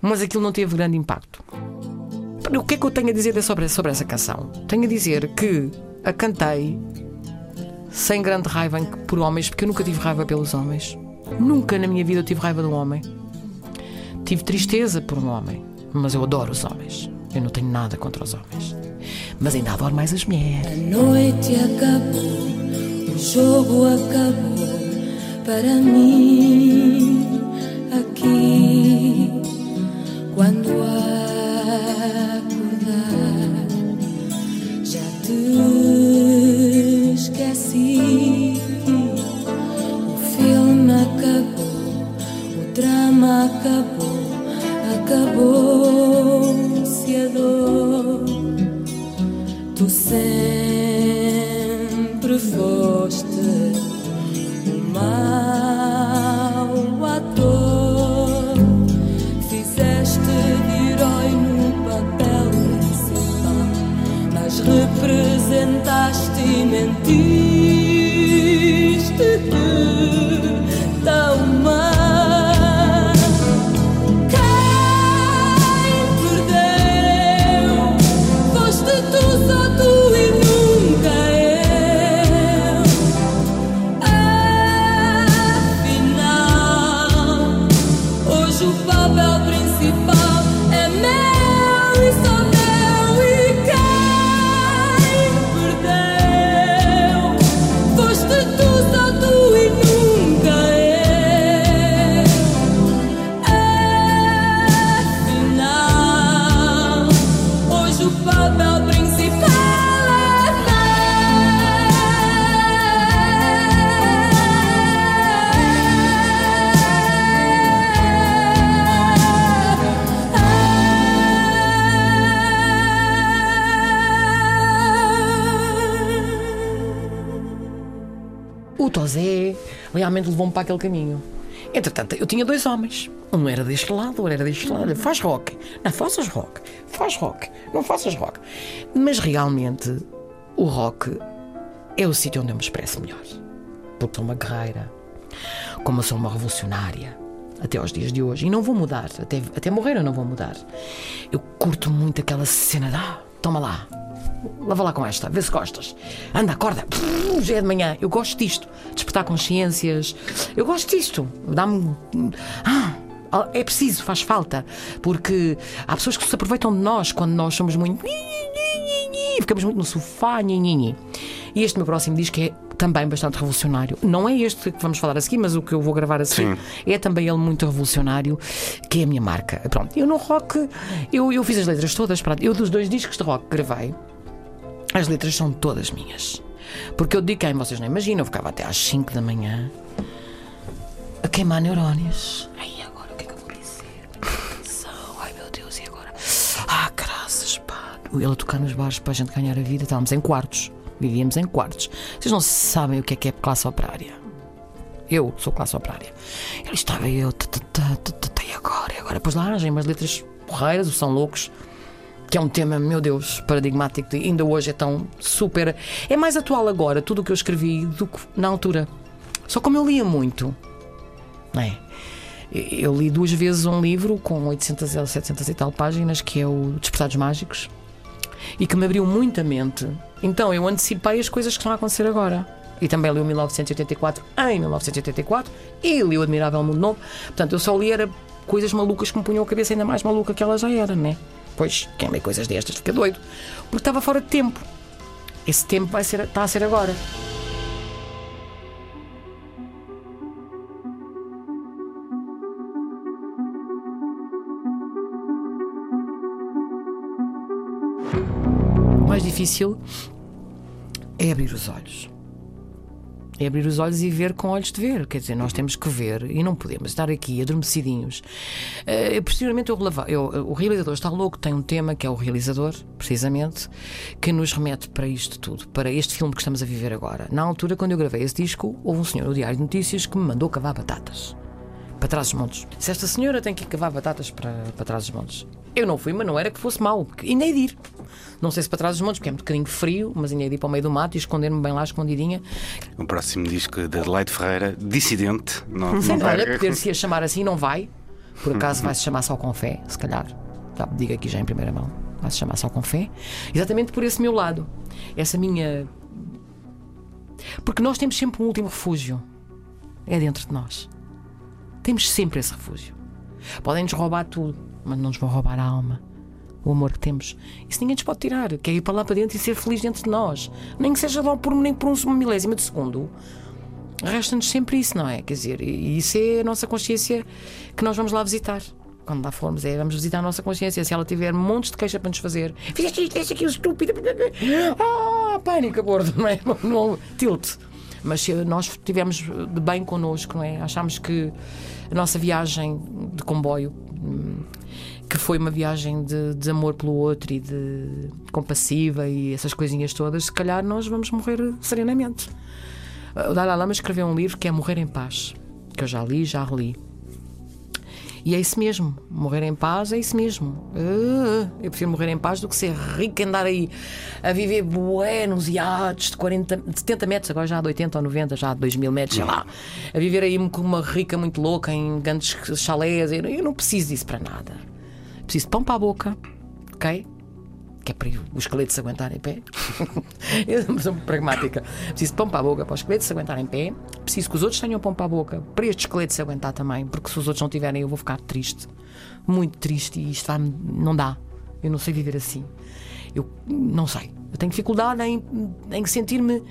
Mas aquilo não teve grande impacto. O que é que eu tenho a dizer sobre, sobre essa canção? Tenho a dizer que a cantei sem grande raiva por homens, porque eu nunca tive raiva pelos homens. Nunca na minha vida eu tive raiva de um homem. Tive tristeza por um homem, mas eu adoro os homens. Eu não tenho nada contra os homens. Mas ainda adoro mais as mulheres. A noite acabou, o jogo acabou para mim aqui. Quando acordar, drama acabou, acabou-se a dor. Tu sempre O Tosé realmente levou-me para aquele caminho. Entretanto, eu tinha dois homens. Um era deste lado, outro era deste lado. Faz rock. Não faças rock. Faz rock. Não faças rock. Mas realmente, o rock é o sítio onde eu me expresso melhor. Porque sou uma guerreira. Como eu sou uma revolucionária. Até aos dias de hoje. E não vou mudar. Até, até morrer eu não vou mudar. Eu curto muito aquela cena de. Ah, toma lá. Lava lá com esta, vê se gostas. Anda, acorda. Já é de manhã. Eu gosto disto. Despertar consciências. Eu gosto disto. Dá-me. Ah, é preciso, faz falta. Porque há pessoas que se aproveitam de nós quando nós somos muito. Ficamos muito no sofá. E este meu próximo disco é também bastante revolucionário. Não é este que vamos falar a seguir, mas o que eu vou gravar a seguir é também ele muito revolucionário, que é a minha marca. Pronto, eu no rock, eu, eu fiz as letras todas. Pronto, eu dos dois discos de rock que gravei, as letras são todas minhas. Porque eu dediquei, vocês não imaginam, eu ficava até às 5 da manhã a queimar neurónios. Ai, agora o que é que eu vou dizer? Ai meu Deus, e agora? Ah, graças, pá. Ele a tocar nos bares para a gente ganhar a vida, estávamos em quartos. Vivíamos em quartos. Vocês não sabem o que é que é classe operária. Eu sou classe operária. Ele estava eu, e agora, e agora? Pois lá arranjei umas letras porreiras, o São Loucos, que é um tema, meu Deus, paradigmático, ainda hoje é tão super. É mais atual agora, tudo o que eu escrevi, do que na altura. Só como eu lia muito, não é? Eu li duas vezes um livro com 800 ou 700 e tal páginas, que é o Despertados Mágicos, e que me abriu muito a mente. Então eu antecipei as coisas que estão a acontecer agora. E também li o 1984 em 1984 e li o Admirável Mundo Novo. Portanto, eu só li era coisas malucas que me punham a cabeça ainda mais maluca que ela já era, né? Pois, quem lê coisas destas fica doido. Porque estava fora de tempo. Esse tempo vai ser, está a ser agora. O mais difícil é abrir os olhos. É abrir os olhos e ver com olhos de ver. Quer dizer, nós temos que ver e não podemos estar aqui adormecidinhos. Uh, posteriormente, eu, eu, o realizador está louco, tem um tema que é o realizador, precisamente, que nos remete para isto tudo, para este filme que estamos a viver agora. Na altura, quando eu gravei esse disco, houve um senhor no Diário de Notícias que me mandou cavar batatas para trás dos montes. Se esta senhora tem que cavar batatas para, para trás dos montes. Eu não fui, mas não era que fosse mau, porque ainda é de ir. Não sei se para trás dos montes, porque é um bocadinho frio, mas ainda é de ir para o meio do mato e esconder-me bem lá escondidinha. O próximo disco de Adelaide Ferreira, Dissidente. Não, Sim, não olha, poder-se a chamar assim, não vai. Por acaso vai-se chamar só com fé, se calhar. Já digo aqui já em primeira mão. Vai-se chamar só com fé. Exatamente por esse meu lado. Essa minha. Porque nós temos sempre um último refúgio. É dentro de nós. Temos sempre esse refúgio. Podem-nos roubar tudo, mas não nos vão roubar a alma. O amor que temos. Isso ninguém nos pode tirar. Que é ir para lá para dentro e ser feliz dentro de nós. Nem que seja lá por, nem por um milésimo de segundo. Resta-nos sempre isso, não é? Quer dizer, e isso é a nossa consciência que nós vamos lá visitar. Quando lá formos, é vamos visitar a nossa consciência. Se ela tiver montes de queixa para nos fazer, fizeste isto, fizeste aquilo, estúpido. Ah, pânico, gordo, não é? Não, tilt. Mas se nós estivermos de bem connosco, não é? Achamos que a nossa viagem de comboio, hum, que foi uma viagem de, de amor pelo outro e de compassiva e essas coisinhas todas, se calhar nós vamos morrer serenamente. O Dalai Lama escreveu um livro que é Morrer em Paz, que eu já li, já reli. E é isso mesmo, morrer em paz é isso mesmo. Uh, eu prefiro morrer em paz do que ser rico e andar aí a viver buenos iates de, 40, de 70 metros, agora já de 80 ou 90, já de 2 mil metros, sei lá. A viver aí como uma rica muito louca em grandes chalés. Eu não preciso disso para nada. Preciso de pão para a boca, ok? que é para os esqueletos se aguentarem em pé. eu sou pragmática. Preciso de pão para a boca para os esqueletos se aguentarem em pé. Preciso que os outros tenham pão para a boca para estes esqueletos se aguentar também, porque se os outros não tiverem, eu vou ficar triste. Muito triste e isto não dá. Eu não sei viver assim. Eu não sei. Eu tenho dificuldade em, em sentir-me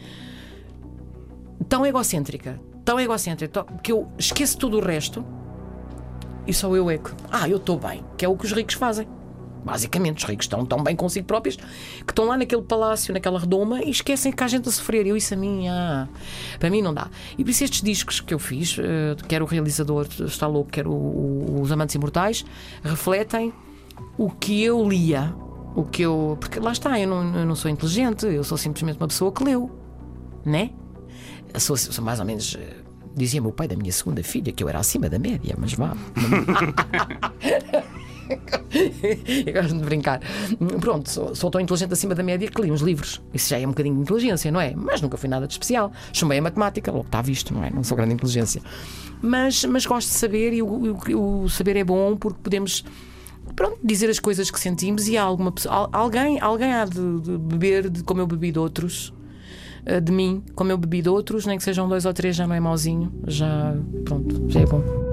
tão egocêntrica, tão egocêntrica, que eu esqueço tudo o resto e só eu é que. Ah, eu estou bem, que é o que os ricos fazem. Basicamente, os ricos estão tão bem consigo próprios que estão lá naquele palácio, naquela redoma e esquecem que há gente a sofrer. Eu, isso a mim, ah, para mim não dá. E por isso estes discos que eu fiz, eh, quer o realizador está louco, quer o, os Amantes Imortais, refletem o que eu lia. O que eu. Porque lá está, eu não, eu não sou inteligente, eu sou simplesmente uma pessoa que leu, né? Sou, sou mais ou menos eh, dizia meu pai da minha segunda filha que eu era acima da média, mas vá. eu gosto de brincar. Pronto, sou, sou, tão inteligente acima da média que li uns livros. Isso já é um bocadinho de inteligência, não é? Mas nunca fui nada de especial. Chumbei a matemática, logo está visto, não é? Não sou grande inteligência. Mas, mas gosto de saber e o, o, o saber é bom porque podemos pronto, dizer as coisas que sentimos e alguma pessoa, alguém, alguém há de, de beber de como eu bebi de outros de mim, como eu bebi de outros, nem que sejam dois ou três, já não é mauzinho, já pronto, já é bom.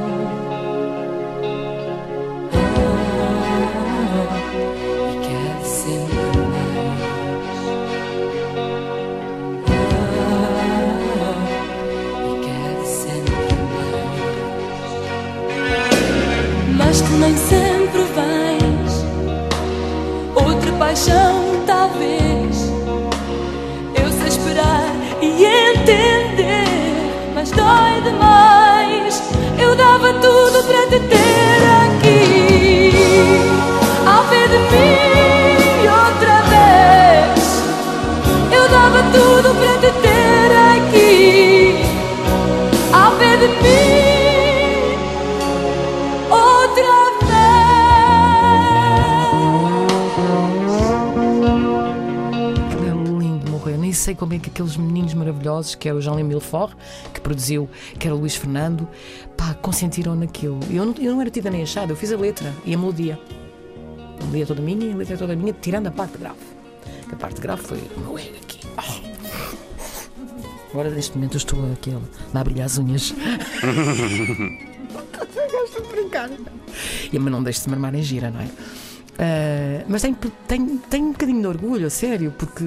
entender, mas dói demais. Eu dava tudo para te ter aqui, ao ver de mim outra vez. Eu dava tudo para te ter aqui, ao ver de mim. Como é que aqueles meninos maravilhosos, que era o Jean-Louis Milfort, que produziu, que era o Luís Fernando, pá, consentiram naquilo. Eu não, eu não era tida nem achada, eu fiz a letra e a melodia. A melodia toda minha, a letra toda minha, tirando a parte grave. A parte grave foi o meu ego aqui. Oh. Agora, neste momento, eu estou aqui a, a brilhar as unhas. Gosto de brincar. E, mas não deixe de marmar em gira, não é? Uh, mas tenho, tenho, tenho um bocadinho de orgulho, a sério, porque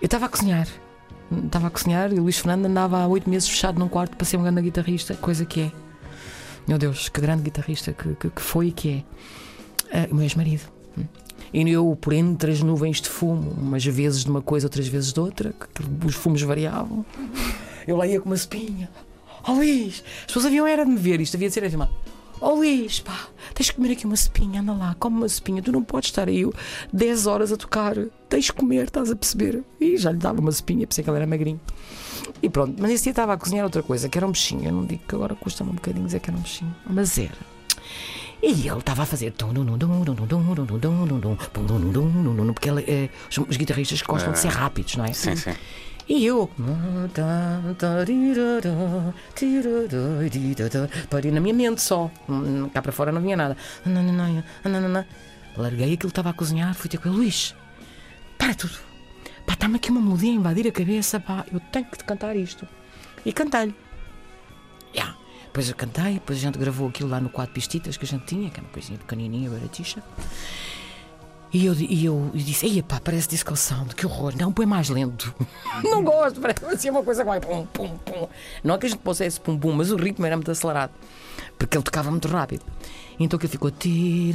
eu estava a cozinhar. Estava a cozinhar e o Luís Fernando andava há oito meses fechado num quarto para ser um grande guitarrista, coisa que é. Meu Deus, que grande guitarrista que, que, que foi e que é. Uh, o meu ex-marido. E eu, por entre as nuvens de fumo, umas vezes de uma coisa, outras vezes de outra, que os fumos variavam, eu lá ia com uma espinha. Oh Luís, as pessoas haviam era de me ver, isto havia de ser afirmado. Oh Luís, pá, tens de comer aqui uma cepinha, anda lá, come uma cepinha, tu não podes estar aí 10 horas a tocar, tens de comer, estás a perceber? E já lhe dava uma cepinha, pensei que ele era magrinho. E pronto, mas esse dia estava a cozinhar outra coisa, que era um bichinho. Eu não digo que agora custa-me um bocadinho dizer que era um bichinho, mas era. E ele estava a fazer. Porque ele, é, os guitarristas gostam de ser rápidos, não é? Sim, sim. E eu. Na minha mente só. Cá para fora não vinha nada. Larguei aquilo que estava a cozinhar, fui ter com ele, Luís, para tudo. Pá, está-me aqui uma melodia a invadir a cabeça, pá, eu tenho que te cantar isto. E cantei-lhe. Yeah. Depois eu cantei, depois a gente gravou aquilo lá no quatro pistitas que a gente tinha, que é uma coisinha pequenininha, baratixa. E eu, e eu, eu disse, ei pá, parece disco sound, que horror. Não, põe mais lento. não gosto, parece assim uma coisa que vai pum, pum, pum. Não é que a gente pusesse pum, pum, mas o ritmo era muito acelerado. Porque ele tocava muito rápido. Então que ele ficou. E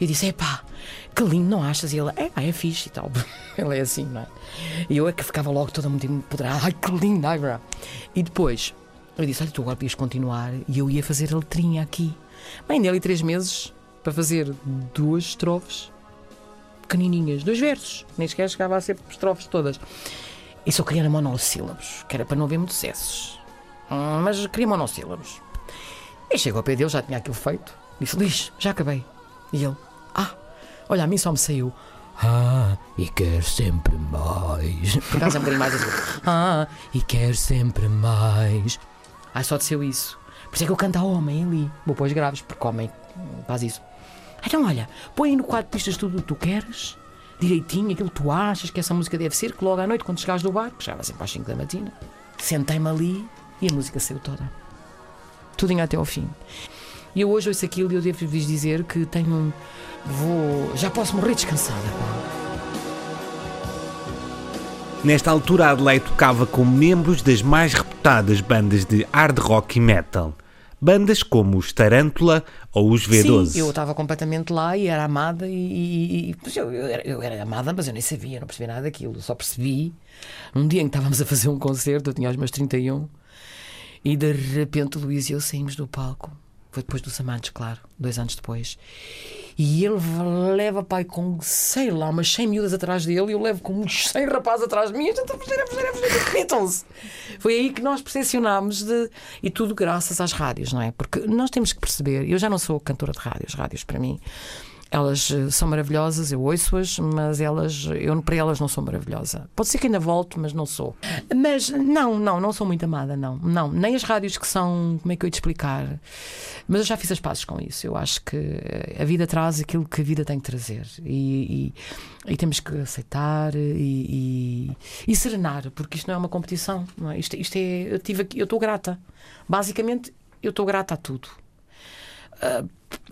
eu disse, epá, que lindo, não achas? E ele, é, é fixe e tal. ele é assim, não é? E eu é que ficava logo toda muito empoderada. Ai, que lindo, ai, E depois eu disse: Olha, tu agora podias continuar e eu ia fazer a letrinha aqui. Bem, ali três meses para fazer duas estrofes pequenininhas, dois versos, nem sequer chegava a ser estrofes todas. E só queria monossílabos, que era para não haver muitos excessos. Hum, mas queria monossílabos. E chegou ao pé dele, já tinha aquilo feito. Disse: Luís, já acabei. E ele: Ah, olha, a mim só me saiu. Ah, e quer sempre mais. Por acaso é um bocadinho mais assim. Ah, e quer sempre mais. Ai, só desceu isso. Por isso é que eu canto ao homem ali. Vou pôr os graves, porque homem faz isso. Então, olha, põe no quadro pistas tudo o que tu queres, direitinho, aquilo que tu achas que essa música deve ser, que logo à noite, quando chegares do bar, que chegava sempre às 5 da matina, sentei-me ali e a música saiu toda. Tudinho até ao fim. E eu hoje ouço aquilo e eu devo-vos dizer que tenho. Vou. Já posso morrer descansada. Nesta altura, Adelaide tocava com membros das mais reputadas bandas de hard rock e metal. Bandas como os Tarântula ou os V12. Sim, eu estava completamente lá e era amada e, e, eu, eu, era, eu, era, amada, mas eu nem sabia, não percebia nada daquilo. Só percebi um dia em que estávamos a fazer um concerto, eu tinha os meus 31, e de repente o Luís e eu saímos do palco. Foi depois dos Amantes, claro, dois anos depois. E ele leva, pai, com, sei lá, umas 100 miúdas atrás dele e eu levo com uns 100 rapazes atrás de mim. A gente a fugir, a fugir, a fugir, Beatles. Foi aí que nós percepcionámos de. E tudo graças às rádios, não é? Porque nós temos que perceber. Eu já não sou cantora de rádios, rádios para mim elas eh, são maravilhosas, eu ouço-as, mas elas, eu para elas não sou maravilhosa. Pode ser que ainda volto, mas não sou. Mas não, não, não sou muito amada, não. Não, nem as rádios que são, como é que eu ia te explicar? Mas eu já fiz as pazes com isso. Eu acho que a vida traz aquilo que a vida tem que trazer. E, e, e temos que aceitar e, e, serenar, porque isto não é uma competição. Não é? Isto, isto é. Eu estou grata. Basicamente, eu estou grata a tudo.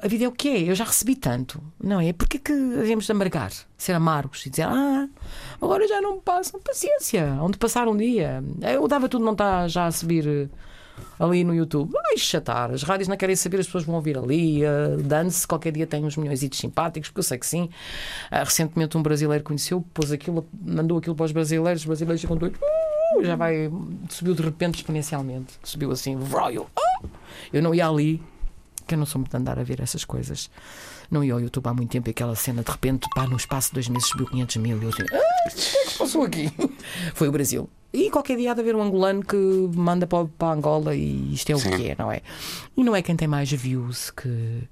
A vida é o que é, eu já recebi tanto, não é? Porque que devemos amargar, ser amargos e dizer, ah, agora já não me passam paciência, onde passar um dia. Eu dava tudo, não está já a subir eh, ali no YouTube. Vai chatar, as rádios não querem saber, as pessoas vão ouvir ali, uh, dance, qualquer dia tem uns milhões de simpáticos, porque eu sei que sim. Uh, recentemente um brasileiro conheceu, pôs aquilo, mandou aquilo para os brasileiros, os brasileiros ficam doidos, uh, já vai, subiu de repente exponencialmente, subiu assim, vroio. Uh, eu não ia ali que eu não sou muito de andar a ver essas coisas. Não ia ao YouTube há muito tempo e aquela cena de repente, pá, no espaço de dois meses subiu 500 mil. E eu assim, ah, o que é que passou aqui? Foi o Brasil. E qualquer dia há de haver um angolano que manda para, para Angola e isto é o Sim. que é, não é? E não é quem tem mais views que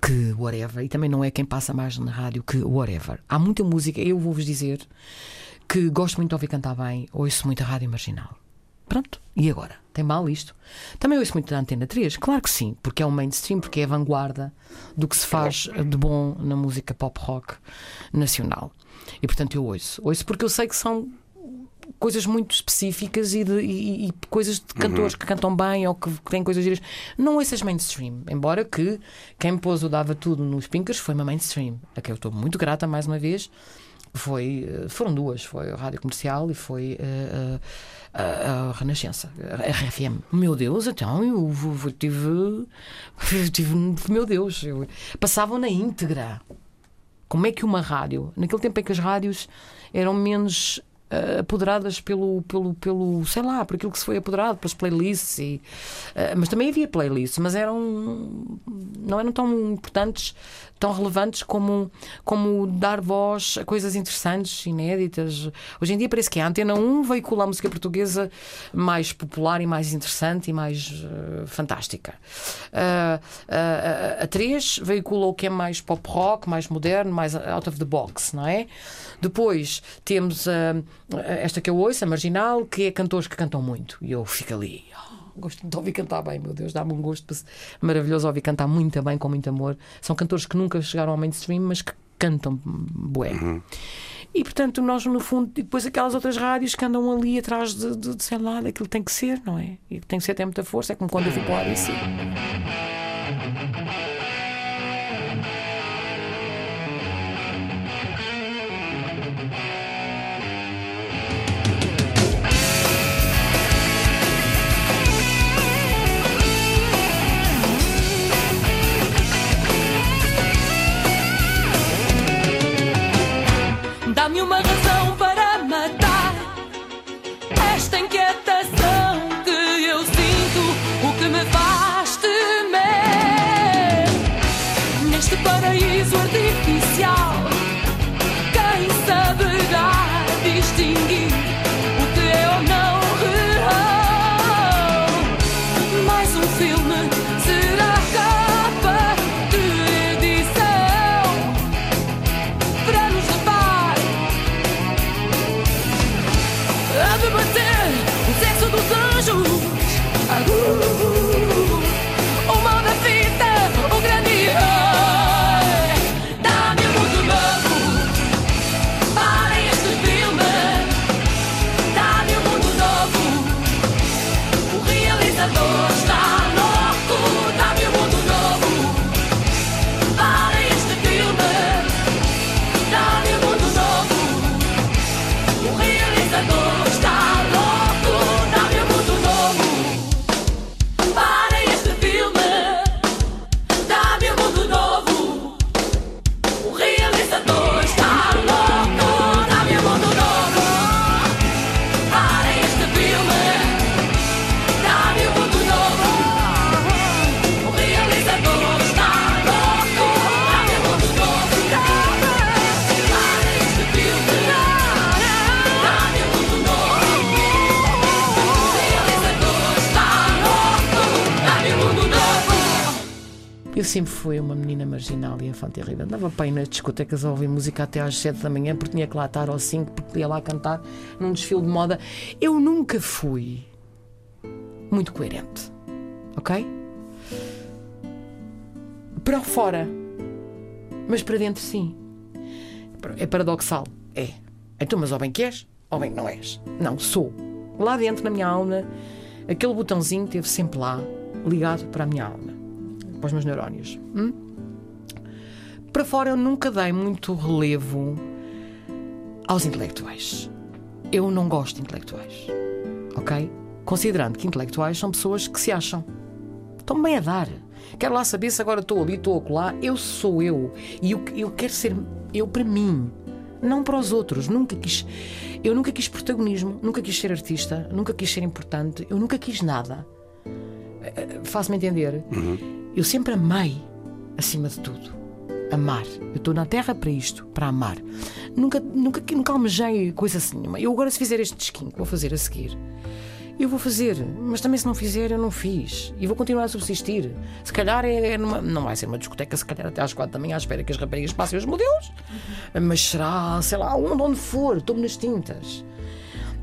que whatever, e também não é quem passa mais na rádio que whatever. Há muita música, eu vou-vos dizer que gosto muito de ouvir cantar bem, ouço muita rádio marginal. Pronto, e agora? Tem mal isto? Também ouço muito da Antena 3? Claro que sim, porque é o mainstream, porque é a vanguarda do que se faz de bom na música pop rock nacional. E portanto eu ouço. Ouço porque eu sei que são coisas muito específicas e, de, e, e coisas de cantores que cantam bem ou que, que têm coisas giras. Não ouças mainstream, embora que quem me pôs o Dava Tudo nos Pinkers foi uma mainstream, a que eu estou muito grata mais uma vez. Foi, eh, foram duas, foi a Rádio Comercial e foi eh, a, a, a Renascença, a RFM. Meu Deus, então eu, eu tive, eu tive. Meu Deus, eu, passavam na íntegra. Como é que uma rádio, naquele tempo em que as rádios eram menos apoderadas pelo, pelo, pelo, sei lá, por aquilo que se foi apoderado, pelas playlists, e, uh, mas também havia playlists, mas eram não eram tão importantes, tão relevantes como, como dar voz a coisas interessantes, inéditas. Hoje em dia parece que a Antena 1 veicula a música portuguesa mais popular e mais interessante e mais uh, fantástica. a 3 veicula o que é mais pop rock, mais moderno, mais out of the box, não é? Depois temos uh, esta que eu ouço, a Marginal, que é cantores que cantam muito. E eu fico ali. Oh, gosto de ouvir cantar bem, meu Deus, dá-me um gosto maravilhoso ouvir cantar muito bem, com muito amor. São cantores que nunca chegaram ao mainstream, mas que cantam bué. Uhum. E portanto, nós no fundo, e depois aquelas outras rádios que andam ali atrás de, de, de sei lá, daquilo tem que ser, não é? E tem que ser até muita força, é como quando eu fui para o ABC. Infante terrível. Andava para ir nas discotecas a ouvir música até às 7 da manhã porque tinha que lá estar aos 5 porque ia lá cantar num desfile de moda. Eu nunca fui muito coerente. Ok? Para fora. Mas para dentro sim. É paradoxal. É. Então, mas ou bem que és, ou bem que não és. Não, sou. Lá dentro, na minha alma, aquele botãozinho esteve sempre lá, ligado para a minha alma para os meus neurónios. Hum? Para fora eu nunca dei muito relevo aos intelectuais. Eu não gosto de intelectuais. Ok? Considerando que intelectuais são pessoas que se acham. Estão bem a dar. Quero lá saber se agora estou ali, estou acolá. Eu sou eu. E eu, eu quero ser eu para mim. Não para os outros. Nunca quis. Eu nunca quis protagonismo. Nunca quis ser artista. Nunca quis ser importante. Eu nunca quis nada. Eh, Faço-me entender. Eu sempre amei, acima de tudo. Amar. Eu estou na Terra para isto, para amar. Nunca, nunca, nunca almejei coisa assim. Eu agora, se fizer este disquinho que vou fazer a seguir, Eu vou fazer, mas também se não fizer, eu não fiz. E vou continuar a subsistir. Se calhar é, é numa, não vai ser uma discoteca, se calhar até às quatro da manhã, à espera que as raparigas passem os modelos. Mas será, sei lá, onde, onde for, estou-me nas tintas.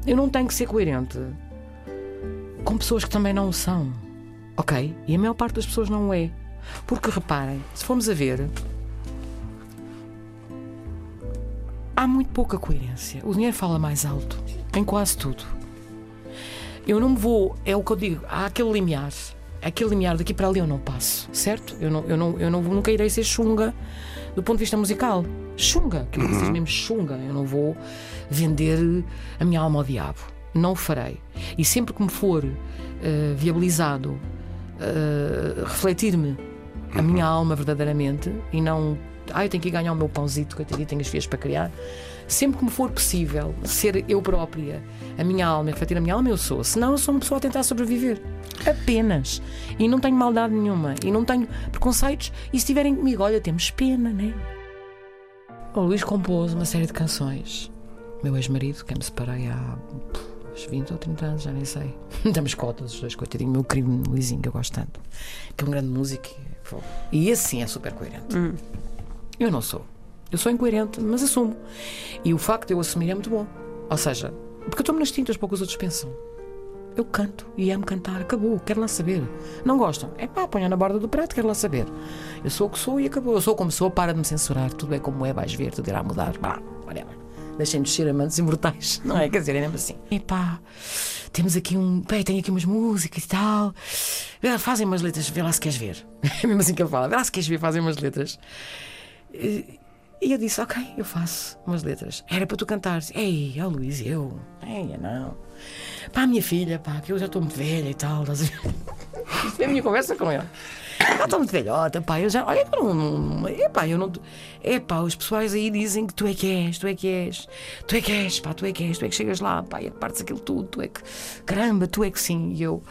Eu não tenho que ser coerente com pessoas que também não são. Ok? E a maior parte das pessoas não é. Porque reparem, se formos a ver, há muito pouca coerência. O dinheiro fala mais alto em quase tudo. Eu não me vou, é o que eu digo, há aquele limiar. Aquele limiar daqui para ali eu não passo, certo? Eu, não, eu, não, eu não, nunca irei ser chunga do ponto de vista musical. Chunga, que eu digo mesmo chunga. Eu não vou vender a minha alma ao diabo. Não o farei. E sempre que me for uh, viabilizado uh, refletir-me a minha alma verdadeiramente e não ah, eu tenho que ganhar o meu pãozito, que eu tenho as filhas para criar. Sempre que me for possível ser eu própria, a minha alma, refletir a minha alma, eu sou. Senão, eu sou uma pessoa a tentar sobreviver. Apenas. E não tenho maldade nenhuma. E não tenho preconceitos. E se estiverem comigo, olha, temos pena, né? O Luís compôs uma série de canções. Meu ex-marido, que me separei há uns 20 ou 30 anos, já nem sei. Damos cotas, os dois, coitadinho. Meu querido Luizinho, que eu gosto tanto. Que é um grande músico. E esse sim é super coerente. Hum. Eu não sou. Eu sou incoerente, mas assumo. E o facto de eu assumir é muito bom. Ou seja, porque eu estou-me nas tintas para o que os outros pensam. Eu canto e amo cantar, acabou, quero lá saber. Não gostam? É pá, ponha na borda do prato, quero lá saber. Eu sou o que sou e acabou. Eu sou como sou, para de me censurar. Tudo é como é, vais ver, tudo irá mudar. Pá, whatever. Deixem-nos ser amantes imortais, não é? Quer dizer, é mesmo assim. Epá, temos aqui um. Bem, tenho aqui umas músicas e tal. Fazem umas letras, vê lá se queres ver. É mesmo assim que ele fala, vê lá se queres ver, fazem umas letras. E eu disse, ok, eu faço umas letras. Era para tu cantares. Ei, ó oh, Luís, eu. Ei, não. Pá, minha filha, pá, que eu já estou muito velha e tal. Isto é a minha conversa com ele. Já estou muito velhota, pá, eu já. Olha, eu não. Epá, eu não. Epá, os pessoais aí dizem que tu é que és, tu é que és, tu é que és, pá, tu é que és, tu é que chegas lá, pá, e partes aquilo tudo, tu é que. Caramba, tu é que sim. E eu.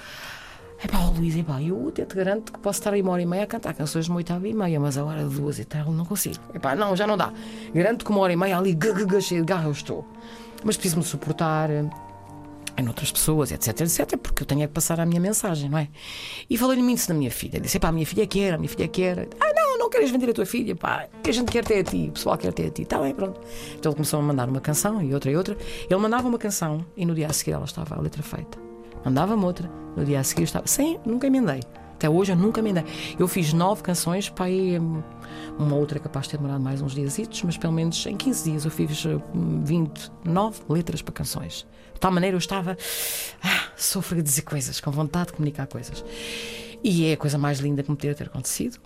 É pá, Luís, é pá, eu até te garanto que posso estar aí uma hora e meia a cantar canções de uma oitava e meia, mas a hora de duas e tal não consigo. É pá, não, já não dá. Garanto que uma hora e meia ali, cheio de garra eu estou. Mas preciso-me suportar eh, em outras pessoas, etc, etc, porque eu tenho é que passar a minha mensagem, não é? E falei-lhe muito na minha filha. Disse, pá, a minha filha quer, a minha filha quer. Ah, não, não queres vender a tua filha, pá, a gente quer ter a ti, o pessoal quer ter a ti. Está bem, pronto. Então ele começou a mandar uma canção e outra e outra. Ele mandava uma canção e no dia a seguir ela estava a letra feita. Mandava-me outra. No dia a seguir estava. Sim, nunca emendei. Até hoje eu nunca emendei. Eu fiz nove canções, aí. Hum, uma outra é capaz de ter demorado mais uns dias, mas pelo menos em 15 dias eu fiz 29 hum, letras para canções. De tal maneira eu estava. Ah, sofro de dizer coisas, com vontade de comunicar coisas. E é a coisa mais linda que me poderia ter acontecido.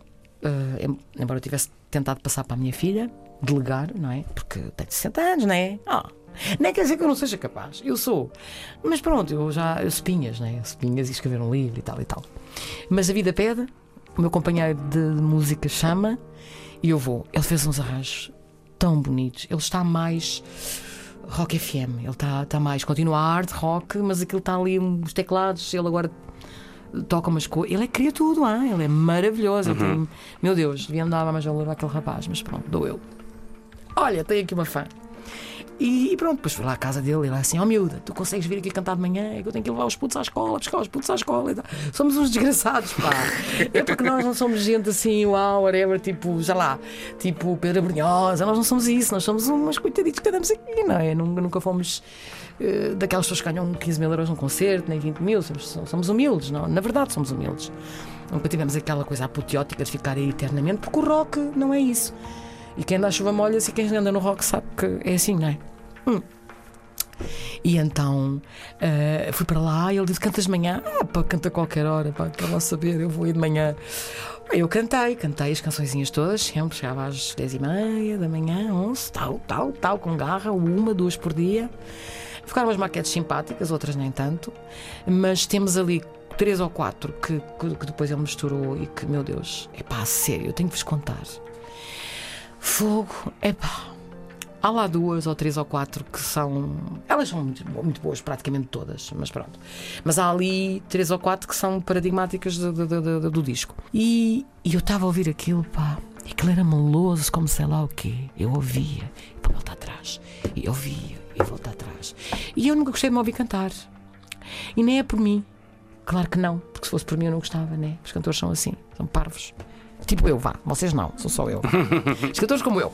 Uh, embora eu tivesse tentado passar para a minha filha, delegar, não é? Porque tenho 60 anos, não é? Oh, nem quer dizer que eu não seja capaz. Eu sou. Mas pronto, eu já. Eu espinhas, né? Espinhas e escrever um livro e tal e tal. Mas a vida pede, o meu companheiro de música chama e eu vou. Ele fez uns arranjos tão bonitos. Ele está mais rock FM. Ele está, está mais. Continua a arte rock, mas aquilo está ali, os teclados. Ele agora toca umas coisas. Ele é cria tudo, ah? ele é maravilhoso. Uhum. Tem... Meu Deus, devia me dar mais valor àquele rapaz, mas pronto, dou eu. Olha, tenho aqui uma fã. E, pronto, depois fui lá à casa dele e lá assim: Ó oh, miúda, tu consegues vir aqui cantar de manhã? É que eu tenho que levar os putos à escola, buscar os putos à escola e tal. Somos uns desgraçados, pá. É porque nós não somos gente assim, uau, whatever, tipo, já lá, tipo Pedro Brunhosa, nós não somos isso, nós somos umas coitaditos que andamos aqui, não é? Nunca, nunca fomos uh, daquelas pessoas que ganham 15 mil euros num concerto, nem 20 mil, somos, somos humildes, não? Na verdade, somos humildes. Nunca tivemos aquela coisa apoteótica de ficar aí eternamente, porque o rock não é isso. E quem à chuva molha-se e quem anda no rock sabe que é assim, não é? Hum. E então uh, fui para lá e ele disse: Cantas de manhã? Ah, pá, canta qualquer hora, pá, quero lá saber, eu vou ir de manhã. Eu cantei, cantei as cançõezinhas todas, sempre chegava às 10 e meia da manhã, 11, tal, tal, tal, com garra, uma, duas por dia. Ficaram umas maquetes simpáticas, outras nem tanto, mas temos ali três ou quatro que, que, que depois ele misturou e que, meu Deus, é pá, sério, eu tenho que vos contar. Fogo, é pá. Há lá duas ou três ou quatro que são. Elas são muito, muito boas, praticamente todas, mas pronto. Mas há ali três ou quatro que são paradigmáticas do, do, do, do disco. E, e eu estava a ouvir aquilo, pá. E aquilo era meloso, como sei lá o quê. Eu ouvia, e para voltar atrás. E ouvia, e voltar atrás. E eu nunca gostei de me ouvir cantar. E nem é por mim. Claro que não, porque se fosse por mim eu não gostava, né? Os cantores são assim, são parvos. Tipo eu, vá, vocês não, sou só eu. Os cantores como eu.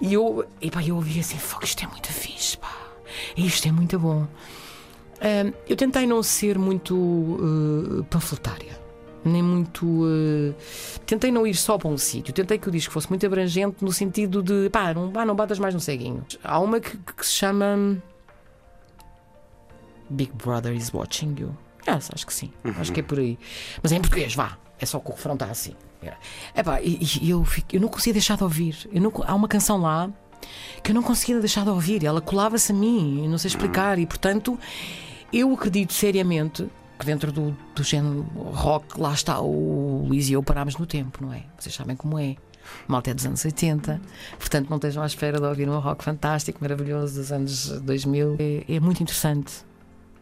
e eu, e pá, eu ouvi assim, fogo, isto é muito fixe, pá. Isto é muito bom. Ahm, eu tentei não ser muito uh, panfletária, nem muito. uh, tentei não ir só para um sítio. Tentei que o disco fosse muito abrangente no sentido de pá, não, pá, não batas mais no ceguinho. Há uma que, que se chama Big Brother is Watching You. Ah, acho que sim, acho que é por aí. Mas é em português, vá. É só que o refrão está assim. Epá, e, e eu, fico- eu não conseguia deixar de ouvir. Eu não, há uma canção lá que eu não conseguia deixar de ouvir. Ela colava-se a mim, não sei explicar. E portanto, eu acredito seriamente que dentro do, do género rock, lá está o Luís e eu parámos no tempo, não é? Vocês sabem como é. Malta é dos anos 80, portanto não estejam à espera de ouvir um rock fantástico, maravilhoso dos anos 2000. É, é muito interessante.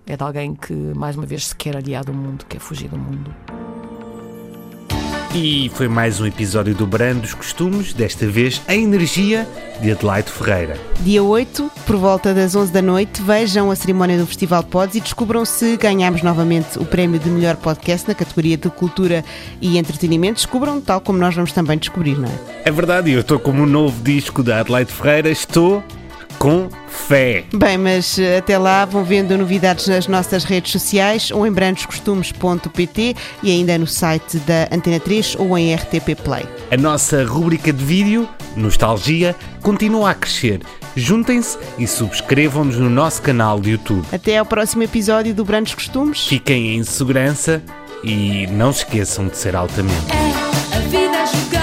É de alguém que, mais uma vez, se quer aliar do mundo, quer fugir do mundo. E foi mais um episódio do Brando dos Costumes, desta vez a energia de Adelaide Ferreira. Dia 8, por volta das 11 da noite, vejam a cerimónia do Festival Pods e descubram se ganhamos novamente o prémio de melhor podcast na categoria de cultura e entretenimento. Descubram, tal como nós vamos também descobrir, não é? É verdade, eu estou como um novo disco da Adelaide Ferreira, estou com fé. Bem, mas eh, até lá vão vendo novidades nas nossas redes sociais ou em brandoscostumes.pt e ainda no site da Antena 3 ou em RTP Play. A nossa rúbrica de vídeo, Nostalgia, continua a crescer. Juntem-se e subscrevam-nos no nosso canal de YouTube. Até ao próximo episódio do Brandos Costumes. Fiquem em segurança e não se esqueçam de ser altamente. É